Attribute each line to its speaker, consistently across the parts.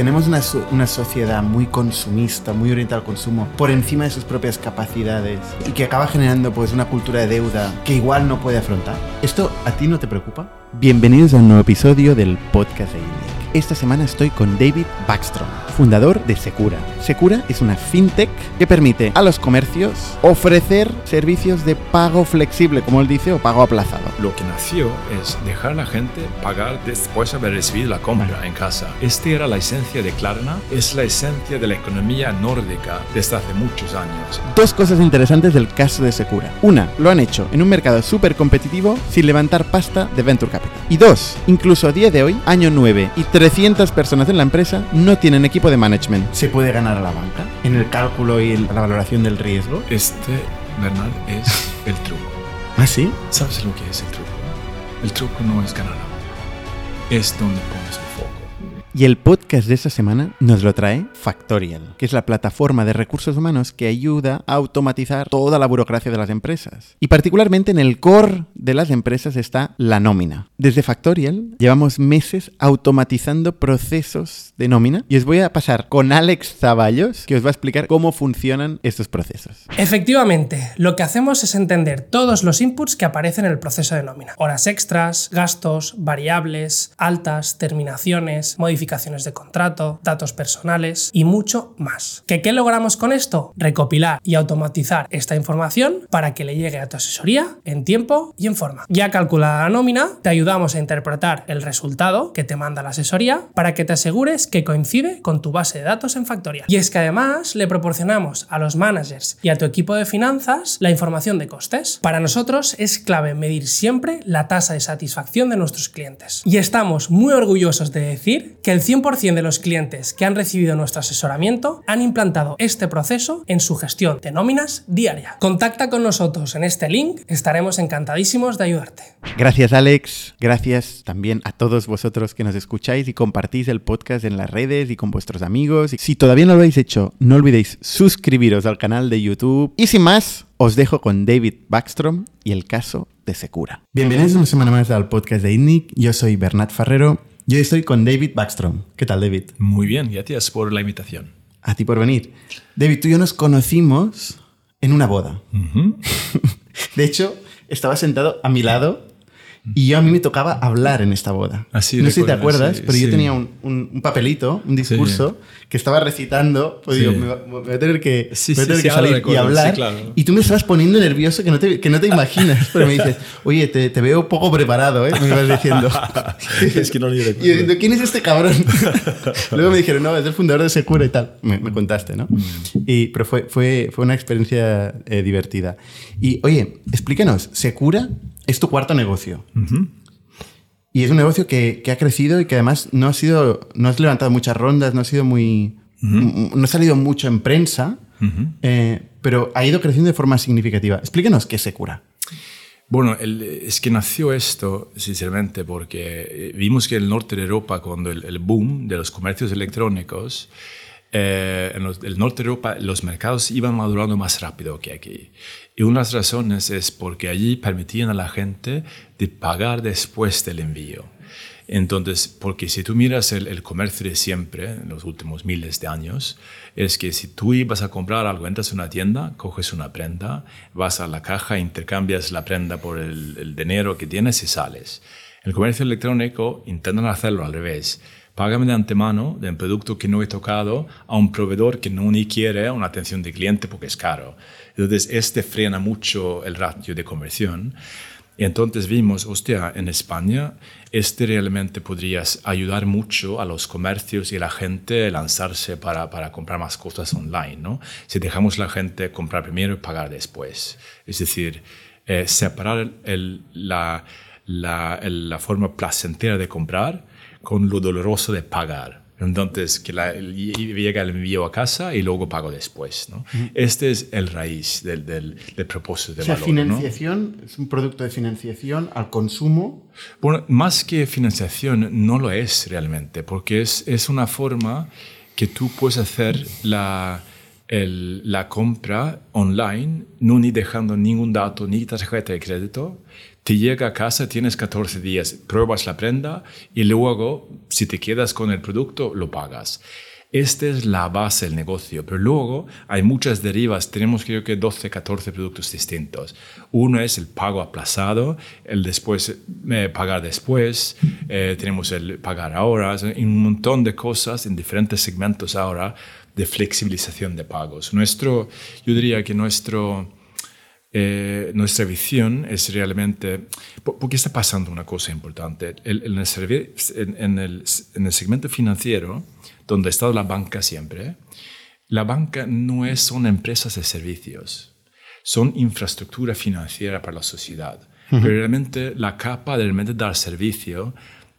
Speaker 1: tenemos una, sociedad muy consumista, muy orientada al consumo, por encima de sus propias capacidades y que acaba generando pues una cultura de deuda que igual no puede afrontar. ¿Esto a ti no te preocupa? Bienvenidos a un nuevo episodio del podcast de Indie. Esta semana estoy con David Backstrom, fundador de Secura. Secura es una fintech que permite a los comercios ofrecer servicios de pago flexible, como él dice, o pago aplazado.
Speaker 2: Lo que nació es dejar a la gente pagar después de haber recibido la compra en casa. Esta era la esencia de Klarna, es la esencia de la economía nórdica desde hace muchos años.
Speaker 1: Dos cosas interesantes del caso de Secura. Una, lo han hecho en un mercado súper competitivo sin levantar pasta de Venture Capital. Y dos, incluso a día de hoy, año 9 y 300 personas en la empresa no tienen equipo de management. ¿Se puede ganar a la banca en el cálculo y la valoración del riesgo?
Speaker 2: Este, Bernard, es el truco.
Speaker 1: ¿Ah, sí?
Speaker 2: ¿Sabes lo que es el truco? El truco no es ganar a la banca. Es donde pones
Speaker 1: y el podcast de esta semana nos lo trae Factorial, que es la plataforma de recursos humanos que ayuda a automatizar toda la burocracia de las empresas. Y particularmente en el core de las empresas está la nómina. Desde Factorial llevamos meses automatizando procesos de nómina y os voy a pasar con Alex Zaballos, que os va a explicar cómo funcionan estos procesos.
Speaker 3: Efectivamente, lo que hacemos es entender todos los inputs que aparecen en el proceso de nómina. Horas extras, gastos, variables, altas, terminaciones, modificaciones de contrato, datos personales y mucho más. ¿Que ¿Qué logramos con esto? Recopilar y automatizar esta información para que le llegue a tu asesoría en tiempo y en forma. Ya calculada la nómina, te ayudamos a interpretar el resultado que te manda la asesoría para que te asegures que coincide con tu base de datos en Factorial. Y es que además le proporcionamos a los managers y a tu equipo de finanzas la información de costes. Para nosotros es clave medir siempre la tasa de satisfacción de nuestros clientes. Y estamos muy orgullosos de decir que el 100% de los clientes que han recibido nuestro asesoramiento han implantado este proceso en su gestión de nóminas diaria. Contacta con nosotros en este link, estaremos encantadísimos de ayudarte.
Speaker 1: Gracias Alex, gracias también a todos vosotros que nos escucháis y compartís el podcast en las redes y con vuestros amigos. Si todavía no lo habéis hecho, no olvidéis suscribiros al canal de YouTube. Y sin más, os dejo con David Backstrom y el caso de Secura. Bienvenidos una semana más al podcast de INNIC. Yo soy Bernat Ferrero yo estoy con David Backstrom. ¿Qué tal, David?
Speaker 2: Muy bien, gracias por la invitación.
Speaker 1: A ti por venir. David, tú y yo nos conocimos en una boda. de hecho, estaba sentado a mi lado y yo a mí me tocaba hablar en esta boda.
Speaker 2: Así
Speaker 1: no sé si te acuerdas, pero yo tenía un, un, papelito, un discurso que estaba recitando. Pues digo, me, voy a tener que, tener que salir y hablar. Y tú me estabas poniendo nervioso que no te, que no te imaginas. pero me dices, oye, te, te, veo poco preparado, ¿eh? Me ibas diciendo.
Speaker 2: es que no lo
Speaker 1: Y yo diciendo, ¿quién es este cabrón? Luego me dijeron, no, es el fundador de Secura y tal. Me, me contaste, ¿no? Y, pero fue, fue, fue una experiencia eh, divertida. Y oye, explíquenos, ¿Secura es tu cuarto negocio. Y es un negocio que, ha crecido y que además no ha sido, no has levantado muchas rondas, no ha sido muy, no ha salido mucho en prensa, eh, pero ha ido creciendo de forma significativa. Explíquenos qué es Secura.
Speaker 2: Bueno, es que nació esto, sinceramente, porque eh, vimos que en el norte de Europa, cuando el, boom de los comercios electrónicos, eh, en el norte de Europa los mercados iban madurando más rápido que aquí. Y una de las razones es porque allí permitían a la gente de pagar después del envío. Entonces, porque si tú miras el, comercio de siempre, en los últimos miles de años, es que si tú ibas a comprar algo, entras en una tienda, coges una prenda, vas a la caja, intercambias la prenda por el, el dinero que tienes y sales. El comercio electrónico intentan hacerlo al revés. Págame de antemano de un producto que no he tocado a un proveedor que no ni quiere una atención de cliente porque es caro. Entonces, este frena mucho el ratio de conversión. Y entonces vimos, hostia, en España, este realmente podría ayudar mucho a los comercios y a la gente a lanzarse para, para comprar más cosas online, ¿no? Si dejamos a la gente comprar primero y pagar después. Es decir, eh, separar la, la forma placentera de comprar con lo doloroso de pagar. Entonces, que la, llega el envío a casa y luego pago después. ¿no? Este es el raíz del, del, propósito de
Speaker 1: o sea, financiación es un producto de financiación al consumo.
Speaker 2: Bueno, más que financiación, no lo es realmente, porque es, es una forma que tú puedes hacer la, la compra online, no ni dejando ningún dato, ni tarjeta de crédito, te llega a casa, tienes 14 días, pruebas la prenda y luego, si te quedas con el producto, lo pagas. Esta es la base del negocio, pero luego hay muchas derivas. Tenemos creo que 12, 14 productos distintos. Uno es el pago aplazado, el después eh, pagar después, eh, tenemos el pagar ahora, y un montón de cosas en diferentes segmentos ahora de flexibilización de pagos. Nuestro, yo diría que nuestro, eh, nuestra visión es realmente, porque está pasando una cosa importante. en, el, en el segmento financiero, donde ha estado la banca siempre, la banca no es, son empresas de servicios, son infraestructura financiera para la sociedad. Pero realmente la capa de realmente dar servicio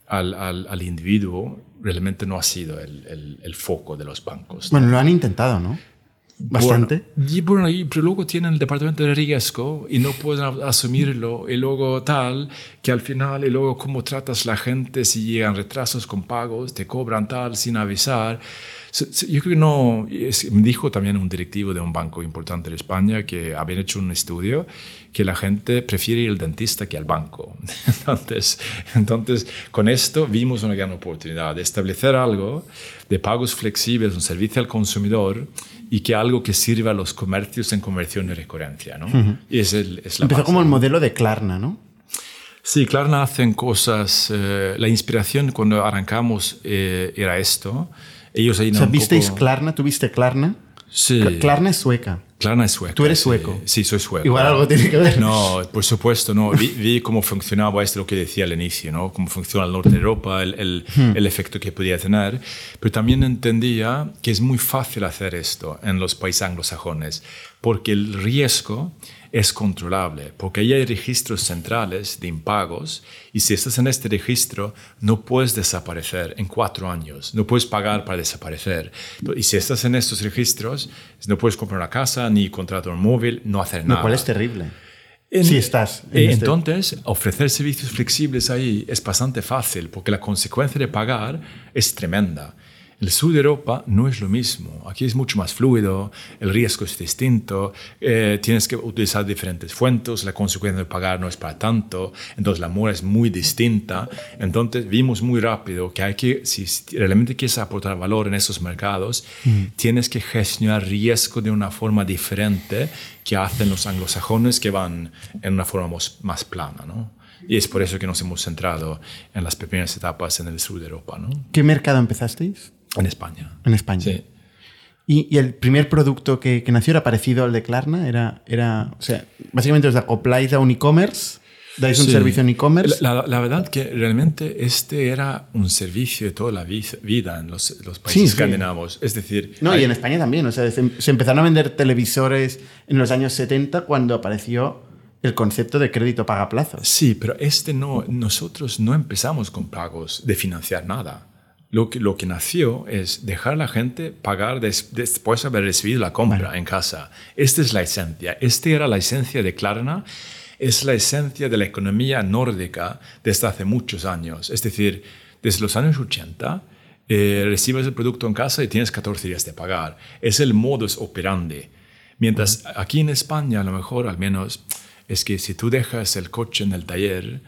Speaker 2: al, al, individuo realmente no ha sido el, el, foco de los bancos.
Speaker 1: Bueno, lo han intentado, ¿no? Bastante.
Speaker 2: y, bueno, y, pero luego tienen el departamento de riesgo y no pueden asumirlo y luego tal, que al final y luego cómo tratas la gente si llegan retrasos con pagos, te cobran tal sin avisar. Yo creo que no, me dijo también un directivo de un banco importante de España que habían hecho un estudio que la gente prefiere ir al dentista que al banco. Entonces, entonces, con esto vimos una gran oportunidad de establecer algo de pagos flexibles, un servicio al consumidor y que algo que sirva a los comercios en conversión y recurrencia. ¿no? y es, el, es
Speaker 1: la Empezó como el modelo de Klarna, ¿no?
Speaker 2: Sí, Klarna hacen cosas. Eh, la inspiración cuando arrancamos eh, era esto. Ellos ahí
Speaker 1: o sea, ¿visteis Klarna? ¿Tuviste Klarna?
Speaker 2: Sí.
Speaker 1: Klarna es sueca.
Speaker 2: Klarna es sueca.
Speaker 1: Tú eres sueco.
Speaker 2: Sí, soy sueco.
Speaker 1: Igual algo tiene que ver.
Speaker 2: No, por supuesto, no. Vi, cómo funcionaba esto, lo que decía al inicio, ¿no? Cómo funciona el norte de Europa, el, el, hmm. el, efecto que podía tener. Pero también entendía que es muy fácil hacer esto en los países anglosajones, porque el riesgo es controlable, porque ahí hay registros centrales de impagos y si estás en este registro no puedes desaparecer en cuatro años, no puedes pagar para desaparecer. Y si estás en estos registros, no puedes comprar una casa ni contratar un móvil, no hacer nada.
Speaker 1: Lo cual es terrible. si estás.
Speaker 2: En este Entonces, ofrecer servicios flexibles ahí es bastante fácil porque la consecuencia de pagar es tremenda. El sur de Europa no es lo mismo. Aquí es mucho más fluido, el riesgo es distinto, eh, tienes que utilizar diferentes fuentes, la consecuencia de pagar no es para tanto, entonces la mora es muy distinta. Entonces vimos muy rápido que hay que, si realmente quieres aportar valor en esos mercados, mm. tienes que gestionar riesgo de una forma diferente que hacen los anglosajones que van en una forma más, plana. ¿no? Y es por eso que nos hemos centrado en las primeras etapas en el sur de Europa. ¿no?
Speaker 1: ¿Qué mercado empezasteis?
Speaker 2: En España.
Speaker 1: En España.
Speaker 2: Sí.
Speaker 1: Y, el primer producto que, nació era parecido al de Klarna, era, era o sea, básicamente os acopláis a un e-commerce, dais un servicio en e-commerce.
Speaker 2: La, la, verdad que realmente este era un servicio de toda la vida en los, los países escandinavos. Es decir...
Speaker 1: No, y en España también. O sea, se empezaron a vender televisores en los años 70 cuando apareció el concepto de crédito paga plazos.
Speaker 2: Sí, pero este no, nosotros no empezamos con pagos de financiar nada. Lo que, lo que nació es dejar a la gente pagar después de haber recibido la compra en casa. Esta es la esencia. Esta era la esencia de Klarna. Es la esencia de la economía nórdica desde hace muchos años. Es decir, desde los años 80, eh, recibes el producto en casa y tienes 14 días de pagar. Es el modus operandi. Mientras aquí en España, a lo mejor, al menos, es que si tú dejas el coche en el taller,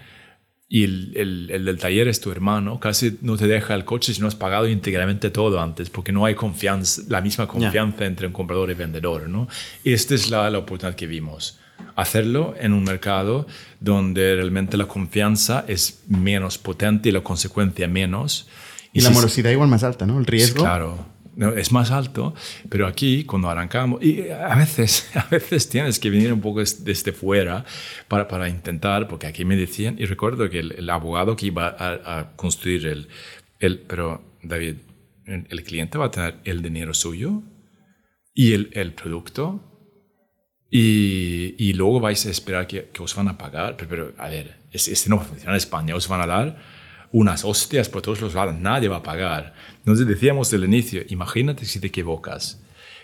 Speaker 2: y el, el, del taller es tu hermano, casi no te deja el coche si no has pagado íntegramente todo antes, porque no hay confianza, la misma confianza entre un comprador y vendedor. ¿no? Y esta es la, la, oportunidad que vimos. Hacerlo en un mercado donde realmente la confianza es menos potente y la consecuencia menos.
Speaker 1: Y, la morosidad igual más alta, ¿no? El riesgo.
Speaker 2: Claro, es más alto, pero aquí cuando arrancamos, y a veces, a veces tienes que venir un poco desde fuera para, para intentar, porque aquí me decían, y recuerdo que el, abogado que iba a, construir el, el, pero David, el, cliente va a tener el dinero suyo y el, el producto, y, y, luego vais a esperar que, que, os van a pagar, pero, pero a ver, este no funciona en España, os van a dar unas hostias por todos los lados, nadie va a pagar. Entonces decíamos del inicio, imagínate si te equivocas,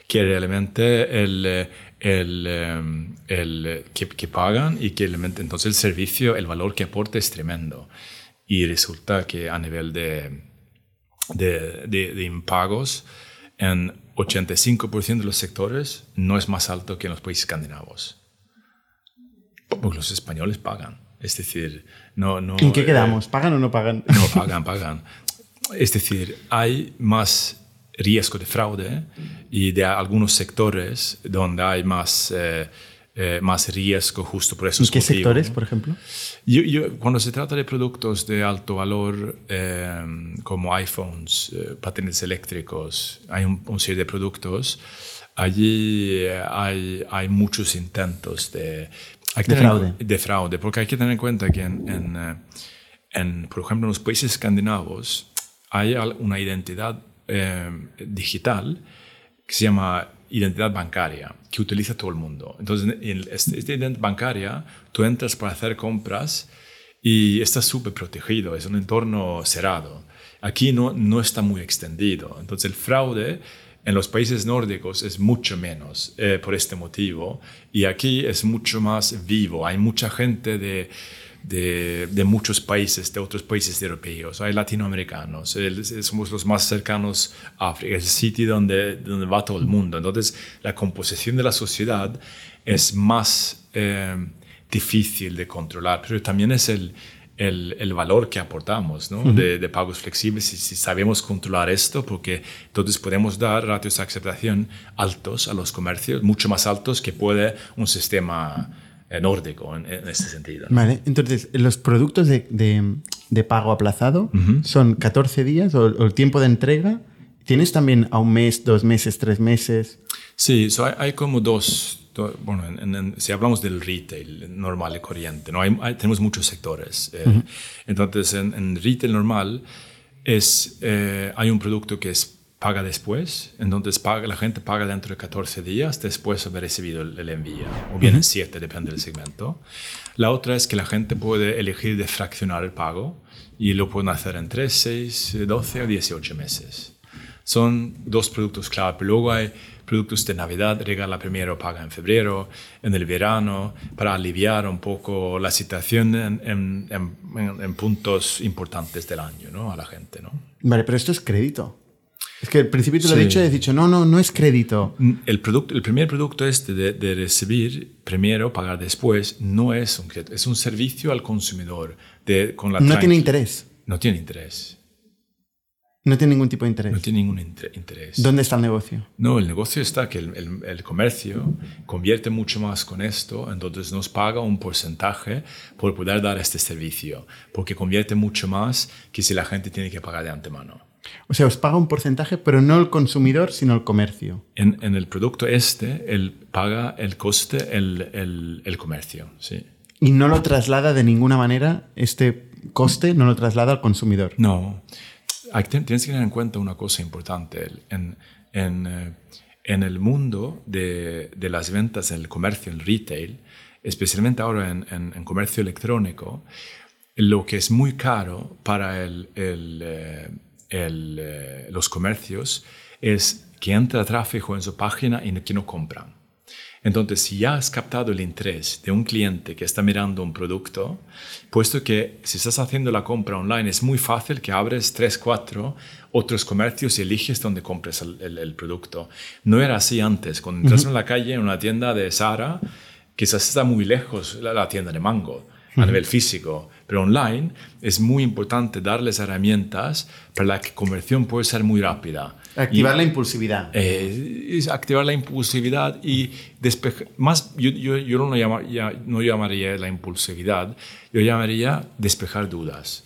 Speaker 2: que realmente el, el, em, el que, pagan y que entonces el servicio, el valor que aporta es tremendo. Y resulta que a nivel de, de, de, impagos, en 85% de los sectores no es más alto que en los países escandinavos. Porque los españoles pagan. Es decir, no... no
Speaker 1: ¿En qué
Speaker 2: eh,
Speaker 1: quedamos? ¿Pagan o no pagan?
Speaker 2: no, pagan, pagan. Es decir, hay más riesgo de fraude y de algunos sectores donde hay más, eh, eh, más riesgo justo por
Speaker 1: ¿En
Speaker 2: esos
Speaker 1: qué
Speaker 2: motivos,
Speaker 1: sectores,
Speaker 2: ¿no?
Speaker 1: por ejemplo?
Speaker 2: Yo- yo- cuando se trata de productos de alto valor eh, como iPhones, eh, patines eléctricos, hay un, un serie de productos, allí eh, hay, hay muchos intentos de, hay que
Speaker 1: De
Speaker 2: tener en
Speaker 1: fraude.
Speaker 2: de fraude, porque hay que tener en cuenta que en, en, eh, en, por ejemplo, en los países escandinavos hay una identidad eh, digital que se llama identidad bancaria, que utiliza todo el mundo. Entonces, en este- esta identidad bancaria, tú entras para hacer compras y estás súper protegido, es un entorno cerrado. Aquí no, no está muy extendido. Entonces, el fraude en los países nórdicos es mucho menos eh, por este motivo. Y aquí es mucho más vivo. Hay mucha gente de, de, de muchos países, de otros países europeos, hay latinoamericanos, el- somos los más cercanos a África, es el sitio donde, donde va todo el mundo. Entonces, la composición de la sociedad es más eh, difícil de controlar, pero también es el, el, el valor que aportamos ¿no? de, de pagos flexibles y si sabemos controlar esto, porque entonces podemos dar ratios de aceptación altos a los comercios, mucho más altos que puede un sistema eh, nórdico en, en este sentido. ¿no?
Speaker 1: Vale, entonces, los productos de, de- de pago aplazado son 14 días o, o el tiempo de entrega. ¿Tienes también a un mes, dos meses, tres meses?
Speaker 2: Sí, so hay, hay como dos, do- bueno, en- en- si hablamos del retail normal y corriente, ¿no? Hay, hay- tenemos muchos sectores. eh, Entonces, en, en retail normal es, eh, hay un producto que es paga después, entonces paga, la gente paga dentro de 14 días después de haber recibido el, el envío, o bien en 7, depende del segmento. La otra es que la gente puede elegir de fraccionar el pago y lo pueden hacer en 3, 6, 12 o 18 meses. Son dos productos clave, pero luego hay productos de Navidad, regala primero, paga en febrero, en el verano, para aliviar un poco la situación en, en- en- en puntos importantes del año ¿no? a la gente. ¿no?
Speaker 1: Vale, pero esto es crédito. Es que al principio te lo he
Speaker 2: Sí.
Speaker 1: dicho y has dicho, no, no, no es crédito.
Speaker 2: El, producto, el primer producto este de, de recibir primero, pagar después, no es un crédito, es un servicio al consumidor. De, con la
Speaker 1: No tiene interés.
Speaker 2: No tiene interés.
Speaker 1: No tiene ningún tipo de interés.
Speaker 2: No tiene ningún inter- interés.
Speaker 1: ¿Dónde está el negocio?
Speaker 2: No, el negocio está que el, el- el comercio convierte mucho más con esto, entonces nos paga un porcentaje por poder dar este servicio, porque convierte mucho más que si la gente tiene que pagar de antemano.
Speaker 1: O sea, os paga un porcentaje, pero no el consumidor, sino el comercio.
Speaker 2: En, en el producto este, él paga el coste el, el- el comercio, sí.
Speaker 1: Y no lo traslada de ninguna manera, este coste no lo traslada al consumidor.
Speaker 2: No, tienes que tener en cuenta una cosa importante. En, en, eh, en el mundo de, de las ventas, en el comercio, en retail, especialmente ahora en, en- en comercio electrónico, lo que es muy caro para el- el, eh, el, eh, los comercios es que entra tráfico en su página y que no compran. Entonces, si ya has captado el interés de un cliente que está mirando un producto, puesto que si estás haciendo la compra online es muy fácil que abres 3, 4 otros comercios y eliges dónde compres el, el- el producto. No era así antes. Cuando entras en la calle, en una tienda de Sara, quizás está muy lejos la, la tienda de Mango a nivel físico, pero online es muy importante darles herramientas para la que conversión puede ser muy rápida.
Speaker 1: Activar
Speaker 2: Y-
Speaker 1: la impulsividad.
Speaker 2: eh, es activar la impulsividad y despejar. Más, yo, yo, yo no, llama- ya- no llamaría la impulsividad, yo llamaría despejar dudas.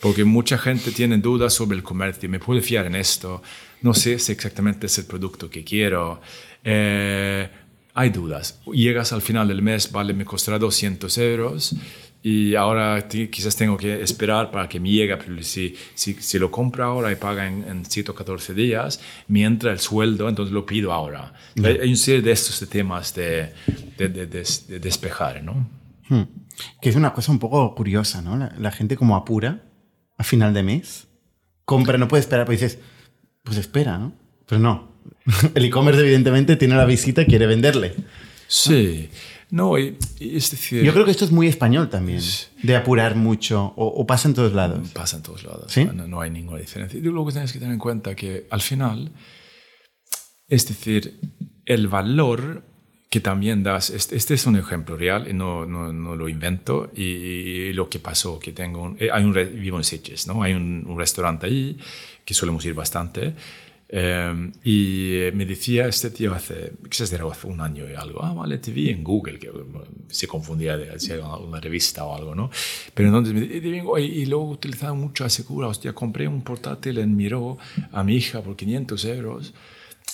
Speaker 2: Porque mucha gente tiene dudas sobre el comercio. ¿Me puedo fiar en esto? No sé si exactamente es el producto que quiero. Eh, hay dudas. Llegas al final del mes, vale, me costará 200 euros y ahora quizás tengo que esperar para que me llegue, pero si, si, si lo compro ahora y paga en, en 114 días, me entra el sueldo, entonces lo pido ahora. Hay, hay un serie de estos temas de, de, de- de- de despejar, ¿no?
Speaker 1: Hmm. Que es una cosa un poco curiosa, ¿no? La, la gente como apura a final de mes, compra, no puede esperar, pues dices, pues espera, ¿no? Pero no. El e-commerce evidentemente tiene la visita y quiere venderle.
Speaker 2: Sí. No, y- y es decir...
Speaker 1: Yo creo que esto es muy español también, de apurar mucho, o, o pasa en todos lados.
Speaker 2: Pasa en todos lados.
Speaker 1: ¿Sí?
Speaker 2: No, no hay ninguna diferencia. Y luego tienes que tener en cuenta que al final, es decir, el valor que también das, este, este, es un ejemplo real, y no, no, no lo invento, y, lo que pasó, que tengo, un, hay un, vivo en Sitges, ¿no? Hay un, un restaurante ahí, que solemos ir bastante, eh, y me decía este tío hace, quizás era hace un año y algo, ah, vale, te vi en Google, que se confundía de si era una revista o algo, ¿no? Pero entonces me digo, y, y luego utilizaba mucho Asegura, hostia, compré un portátil en Miro a mi hija por 500 euros.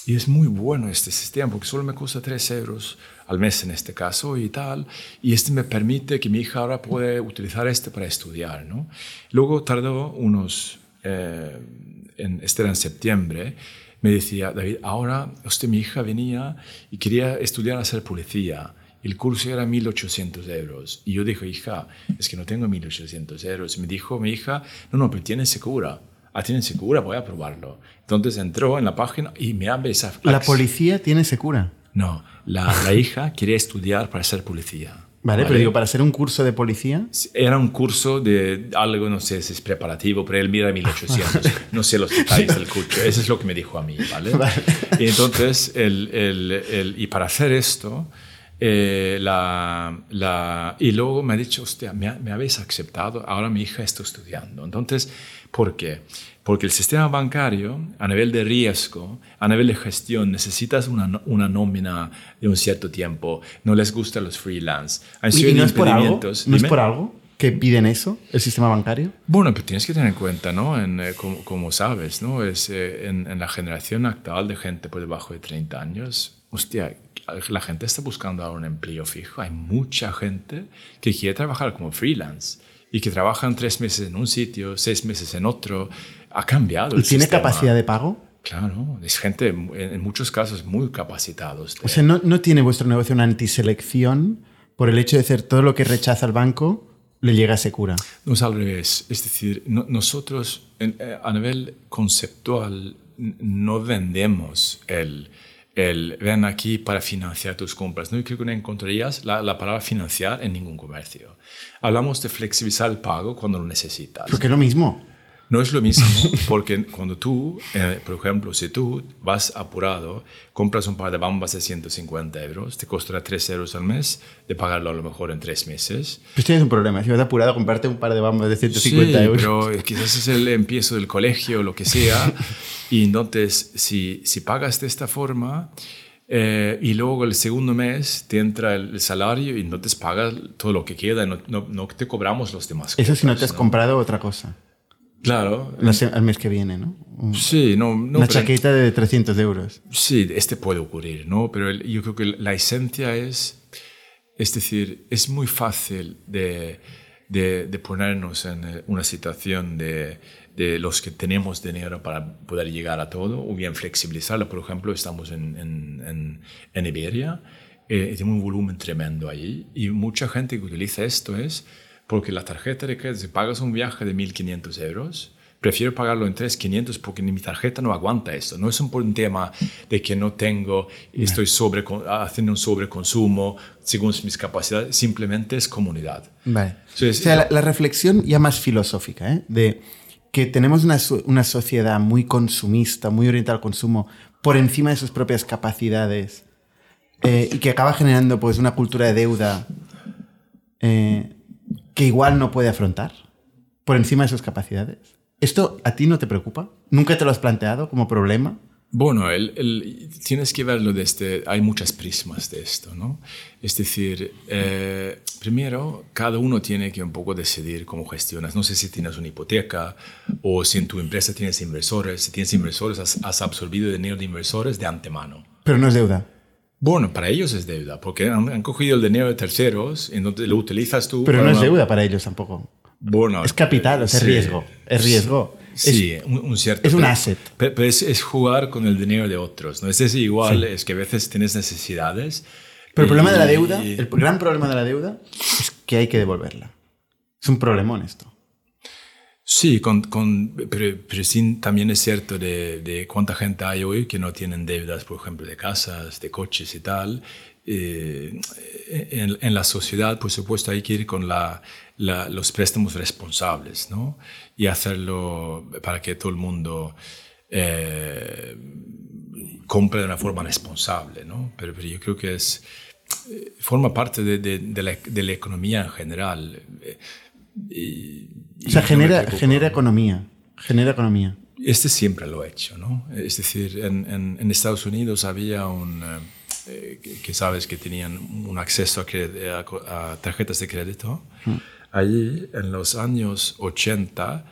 Speaker 2: Y es muy bueno este sistema porque solo me cuesta 3 euros al mes en este caso y tal. Y este me permite que mi hija ahora puede utilizar este para estudiar, ¿no? Luego tardó unos... Eh, en, este era en septiembre, me decía, David, ahora usted, mi hija venía y quería estudiar a ser policía. El curso era 1.800 euros. Y yo dije, hija, es que no tengo 1.800 euros. Me dijo mi hija, no, no, pero tiene segura. Ah, tiene segura, voy a probarlo. Entonces entró en la página y me abre esa...
Speaker 1: ¿La policía tiene segura?
Speaker 2: No, la, la hija quería estudiar para ser policía.
Speaker 1: Vale, pero digo, para hacer un curso de policía.
Speaker 2: Era un curso de algo, no sé si es preparativo, pero él mira 1800. no sé los detalles del curso. Eso es lo que me dijo a mí, ¿vale? Y entonces, el, el, el, y para hacer esto, eh, la, la, y luego me ha dicho, hostia, me, me habéis aceptado, ahora mi hija está estudiando. Entonces, ¿por qué? Porque el sistema bancario, a nivel de riesgo, a nivel de gestión, necesitas una, una nómina de un cierto tiempo. No les gustan los freelance.
Speaker 1: ¿Y, no, es por algo? ¿No es por algo? que piden eso, el sistema bancario?
Speaker 2: Bueno, pero tienes que tener en cuenta, ¿no? En, eh, como, sabes, ¿no? Es, eh, en, en, la generación actual de gente por debajo de 30 años, hostia, la gente está buscando ahora un empleo fijo. Hay mucha gente que quiere trabajar como freelance y que trabajan tres meses en un sitio, seis meses en otro. Ha cambiado.
Speaker 1: ¿Y tiene capacidad de pago?
Speaker 2: Claro, es gente en muchos casos muy capacitados.
Speaker 1: O sea, ¿no, ¿no, tiene vuestro negocio una antiselección por el hecho de hacer todo lo que rechaza el banco? Le llega a Secura.
Speaker 2: No es al revés. Es decir, nosotros eh, a nivel conceptual no vendemos el, el ven aquí para financiar tus compras. No creo que no encontrarías la, la, palabra financiar en ningún comercio. Hablamos de flexibilizar el pago cuando lo necesitas.
Speaker 1: Porque es lo mismo.
Speaker 2: No es lo mismo, porque cuando tú, eh, por ejemplo, si tú vas apurado, compras un par de bambas de 150 euros, te costará 3 euros al mes de pagarlo a lo mejor en 3 meses.
Speaker 1: Pues tienes un problema, si vas apurado, comprarte un par de bambas de 150
Speaker 2: sí,
Speaker 1: euros.
Speaker 2: pero quizás es el empiezo del colegio o lo que sea, y entonces si, si pagas de esta forma, eh, y luego el segundo mes te entra el salario y entonces pagas todo lo que queda, no, no, no te cobramos los demás.
Speaker 1: Eso si no te has ¿no? comprado otra cosa.
Speaker 2: Claro.
Speaker 1: Al mes que viene, ¿no?
Speaker 2: Sí, no. no
Speaker 1: Una chaqueta de 300 euros.
Speaker 2: Sí, este puede ocurrir, ¿no? Pero el, yo creo que la esencia es, es decir, es muy fácil de, de, de ponernos en una situación de, de, los que tenemos dinero para poder llegar a todo, o bien flexibilizarlo. Por ejemplo, estamos en, en, en Iberia, eh, tiene un volumen tremendo allí, y mucha gente que utiliza esto es porque la tarjeta de crédito, si pagas un viaje de 1.500 euros, prefiero pagarlo en 3.500 porque mi tarjeta no aguanta esto. No es un, tema de que no tengo, estoy sobre, haciendo un sobreconsumo según mis capacidades, simplemente es comunidad.
Speaker 1: Vale. Entonces, o sea, la, la, reflexión ya más filosófica, ¿eh? de que tenemos una, una sociedad muy consumista, muy orientada al consumo, por encima de sus propias capacidades, eh, y que acaba generando pues, una cultura de deuda. Eh, que igual no puede afrontar por encima de sus capacidades. ¿Esto a ti no te preocupa? ¿Nunca te lo has planteado como problema?
Speaker 2: Bueno, el, el, tienes que verlo desde... Hay muchas prismas de esto, ¿no? Es decir, eh, primero, cada uno tiene que un poco decidir cómo gestionas. No sé si tienes una hipoteca o si en tu empresa tienes inversores. Si tienes inversores, has, has absorbido dinero de inversores de antemano.
Speaker 1: Pero no es deuda.
Speaker 2: Bueno, para ellos es deuda, porque han, han, cogido el dinero de terceros y entonces lo utilizas tú.
Speaker 1: Pero no es deuda para ellos tampoco.
Speaker 2: Bueno,
Speaker 1: es capital, es sí, riesgo. Es riesgo.
Speaker 2: Sí,
Speaker 1: es,
Speaker 2: un, un, cierto.
Speaker 1: Es un asset.
Speaker 2: Pero, es, es, jugar con el dinero de otros. ¿no? Es decir, igual sí. es que a veces tienes necesidades.
Speaker 1: Pero el problema de la deuda, el gran problema de la deuda es que hay que devolverla. Es un problemón esto.
Speaker 2: Sí, con, con, pero, pero sí, también es cierto de, de, cuánta gente hay hoy que no tienen deudas, por ejemplo, de casas, de coches y tal. Eh, en, en, la sociedad, por supuesto, hay que ir con la, la, los préstamos responsables ¿no? y hacerlo para que todo el mundo eh, compre de una forma responsable. ¿no? Pero, pero yo creo que es forma parte de, de, de, la, la, economía en general.
Speaker 1: Y, o sea, genera, genera economía. Genera economía.
Speaker 2: Este siempre lo ha hecho, ¿no? Es decir, en, en, en Estados Unidos había un... Eh, que, que, sabes que tenían un acceso a, a, a tarjetas de crédito. Mm. Allí, en los años 80,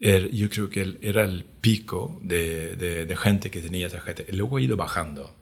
Speaker 2: er, yo creo que era el pico de, de, de, gente que tenía tarjeta. Y luego ha ido bajando.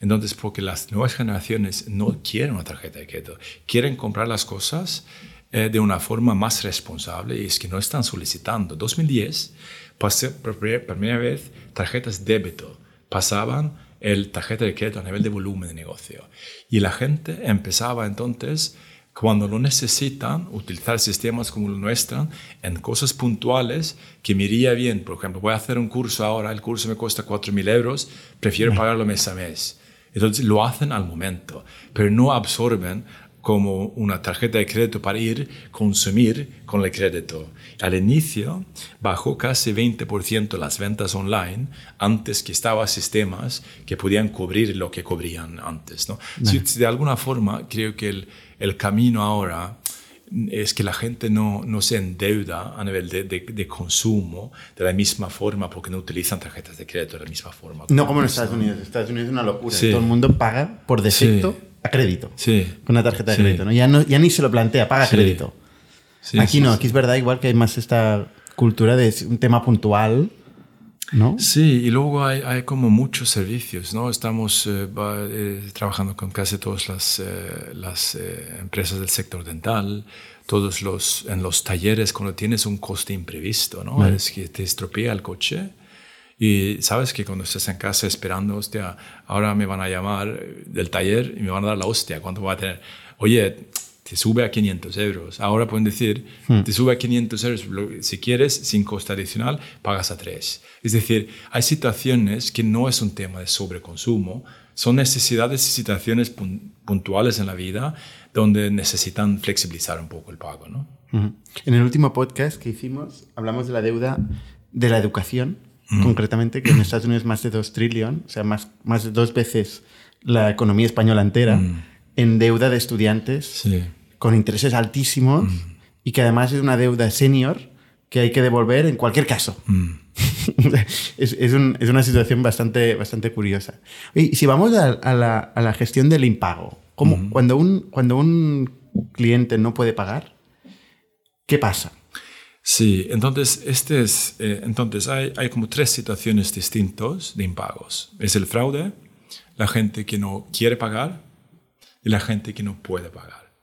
Speaker 2: Entonces, porque las nuevas generaciones no quieren una tarjeta de crédito, quieren comprar las cosas eh, de una forma más responsable y es que no están solicitando. 2010 pasé por primera vez tarjetas débito, pasaban el tarjeta de crédito a nivel de volumen de negocio. Y la gente empezaba entonces, cuando lo necesitan, utilizar sistemas como el nuestro en cosas puntuales que me iría bien. Por ejemplo, voy a hacer un curso ahora, el curso me cuesta 4.000 euros, prefiero pagarlo mes a mes. Entonces lo hacen al momento, pero no absorben como una tarjeta de crédito para ir consumir con el crédito. Al inicio bajó casi 20% las ventas online antes que estaban sistemas que podían cubrir lo que cubrían antes. ¿no? Si, de alguna forma creo que el, el, camino ahora es que la gente no, no se endeuda a nivel de, de, de, consumo de la misma forma porque no utilizan tarjetas de crédito de la misma forma.
Speaker 1: No como en Estados Unidos. Estados Unidos es una locura. Sí. Todo el mundo paga por defecto. Sí a crédito.
Speaker 2: Sí.
Speaker 1: Con una tarjeta de sí. crédito. ¿no? Ya, no, ya ni se lo plantea, paga sí. crédito. Aquí no, aquí es verdad igual que hay más esta cultura de un tema puntual. ¿No?
Speaker 2: Sí, y luego hay, hay como muchos servicios, ¿no? Estamos eh, va, eh, trabajando con casi todas las, eh, las eh, empresas del sector dental, todos los, en los talleres cuando tienes un coste imprevisto, ¿no? Vale. Es que te estropea el coche, y sabes que cuando estás en casa esperando, hostia, ahora me van a llamar del taller y me van a dar la hostia, ¿cuánto voy a tener? Oye, te sube a 500 euros. Ahora pueden decir, hmm. te sube a 500 euros, si quieres, sin coste adicional, pagas a 3. Es decir, hay situaciones que no es un tema de sobreconsumo, son necesidades y situaciones puntuales en la vida donde necesitan flexibilizar un poco el pago. ¿no?
Speaker 1: Uh -huh. En el último podcast que hicimos hablamos de la deuda de la educación mm. concretamente, que en Estados Unidos más de 2 trillones, o sea, más, más de dos veces la economía española entera, mm. en deuda de estudiantes,
Speaker 2: sí.
Speaker 1: con intereses altísimos, mm. y que además es una deuda senior que hay que devolver en cualquier caso. Es, es, un, es, una situación bastante, bastante curiosa. Y si vamos a, a, la, a, la, gestión del impago, ¿cómo, cuando, un, cuando un cliente no puede pagar, ¿qué pasa?
Speaker 2: Sí, entonces, este es, eh, entonces hay, hay, como tres situaciones distintas de impagos. Es el fraude, la gente que no quiere pagar y la gente que no puede pagar.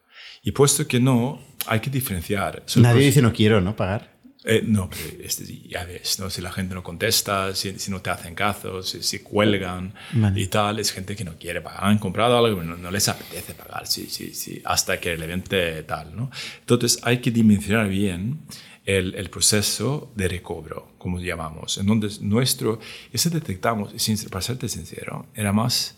Speaker 2: Y puesto que no, hay que diferenciar.
Speaker 1: Nadie dice no quiero, ¿no? Pagar.
Speaker 2: Eh, no, pero este, ya ves, ¿no? si la gente no contesta, si, si no te hacen caso, si, si cuelgan vale. y tal, es gente que no quiere pagar. Han comprado algo no, no les apetece pagar sí, sí, sí, hasta que el evento tal. ¿no? Entonces hay que dimensionar bien el, el, proceso de recobro, como llamamos. Entonces, nuestro, ese detectamos, para serte sincero, era más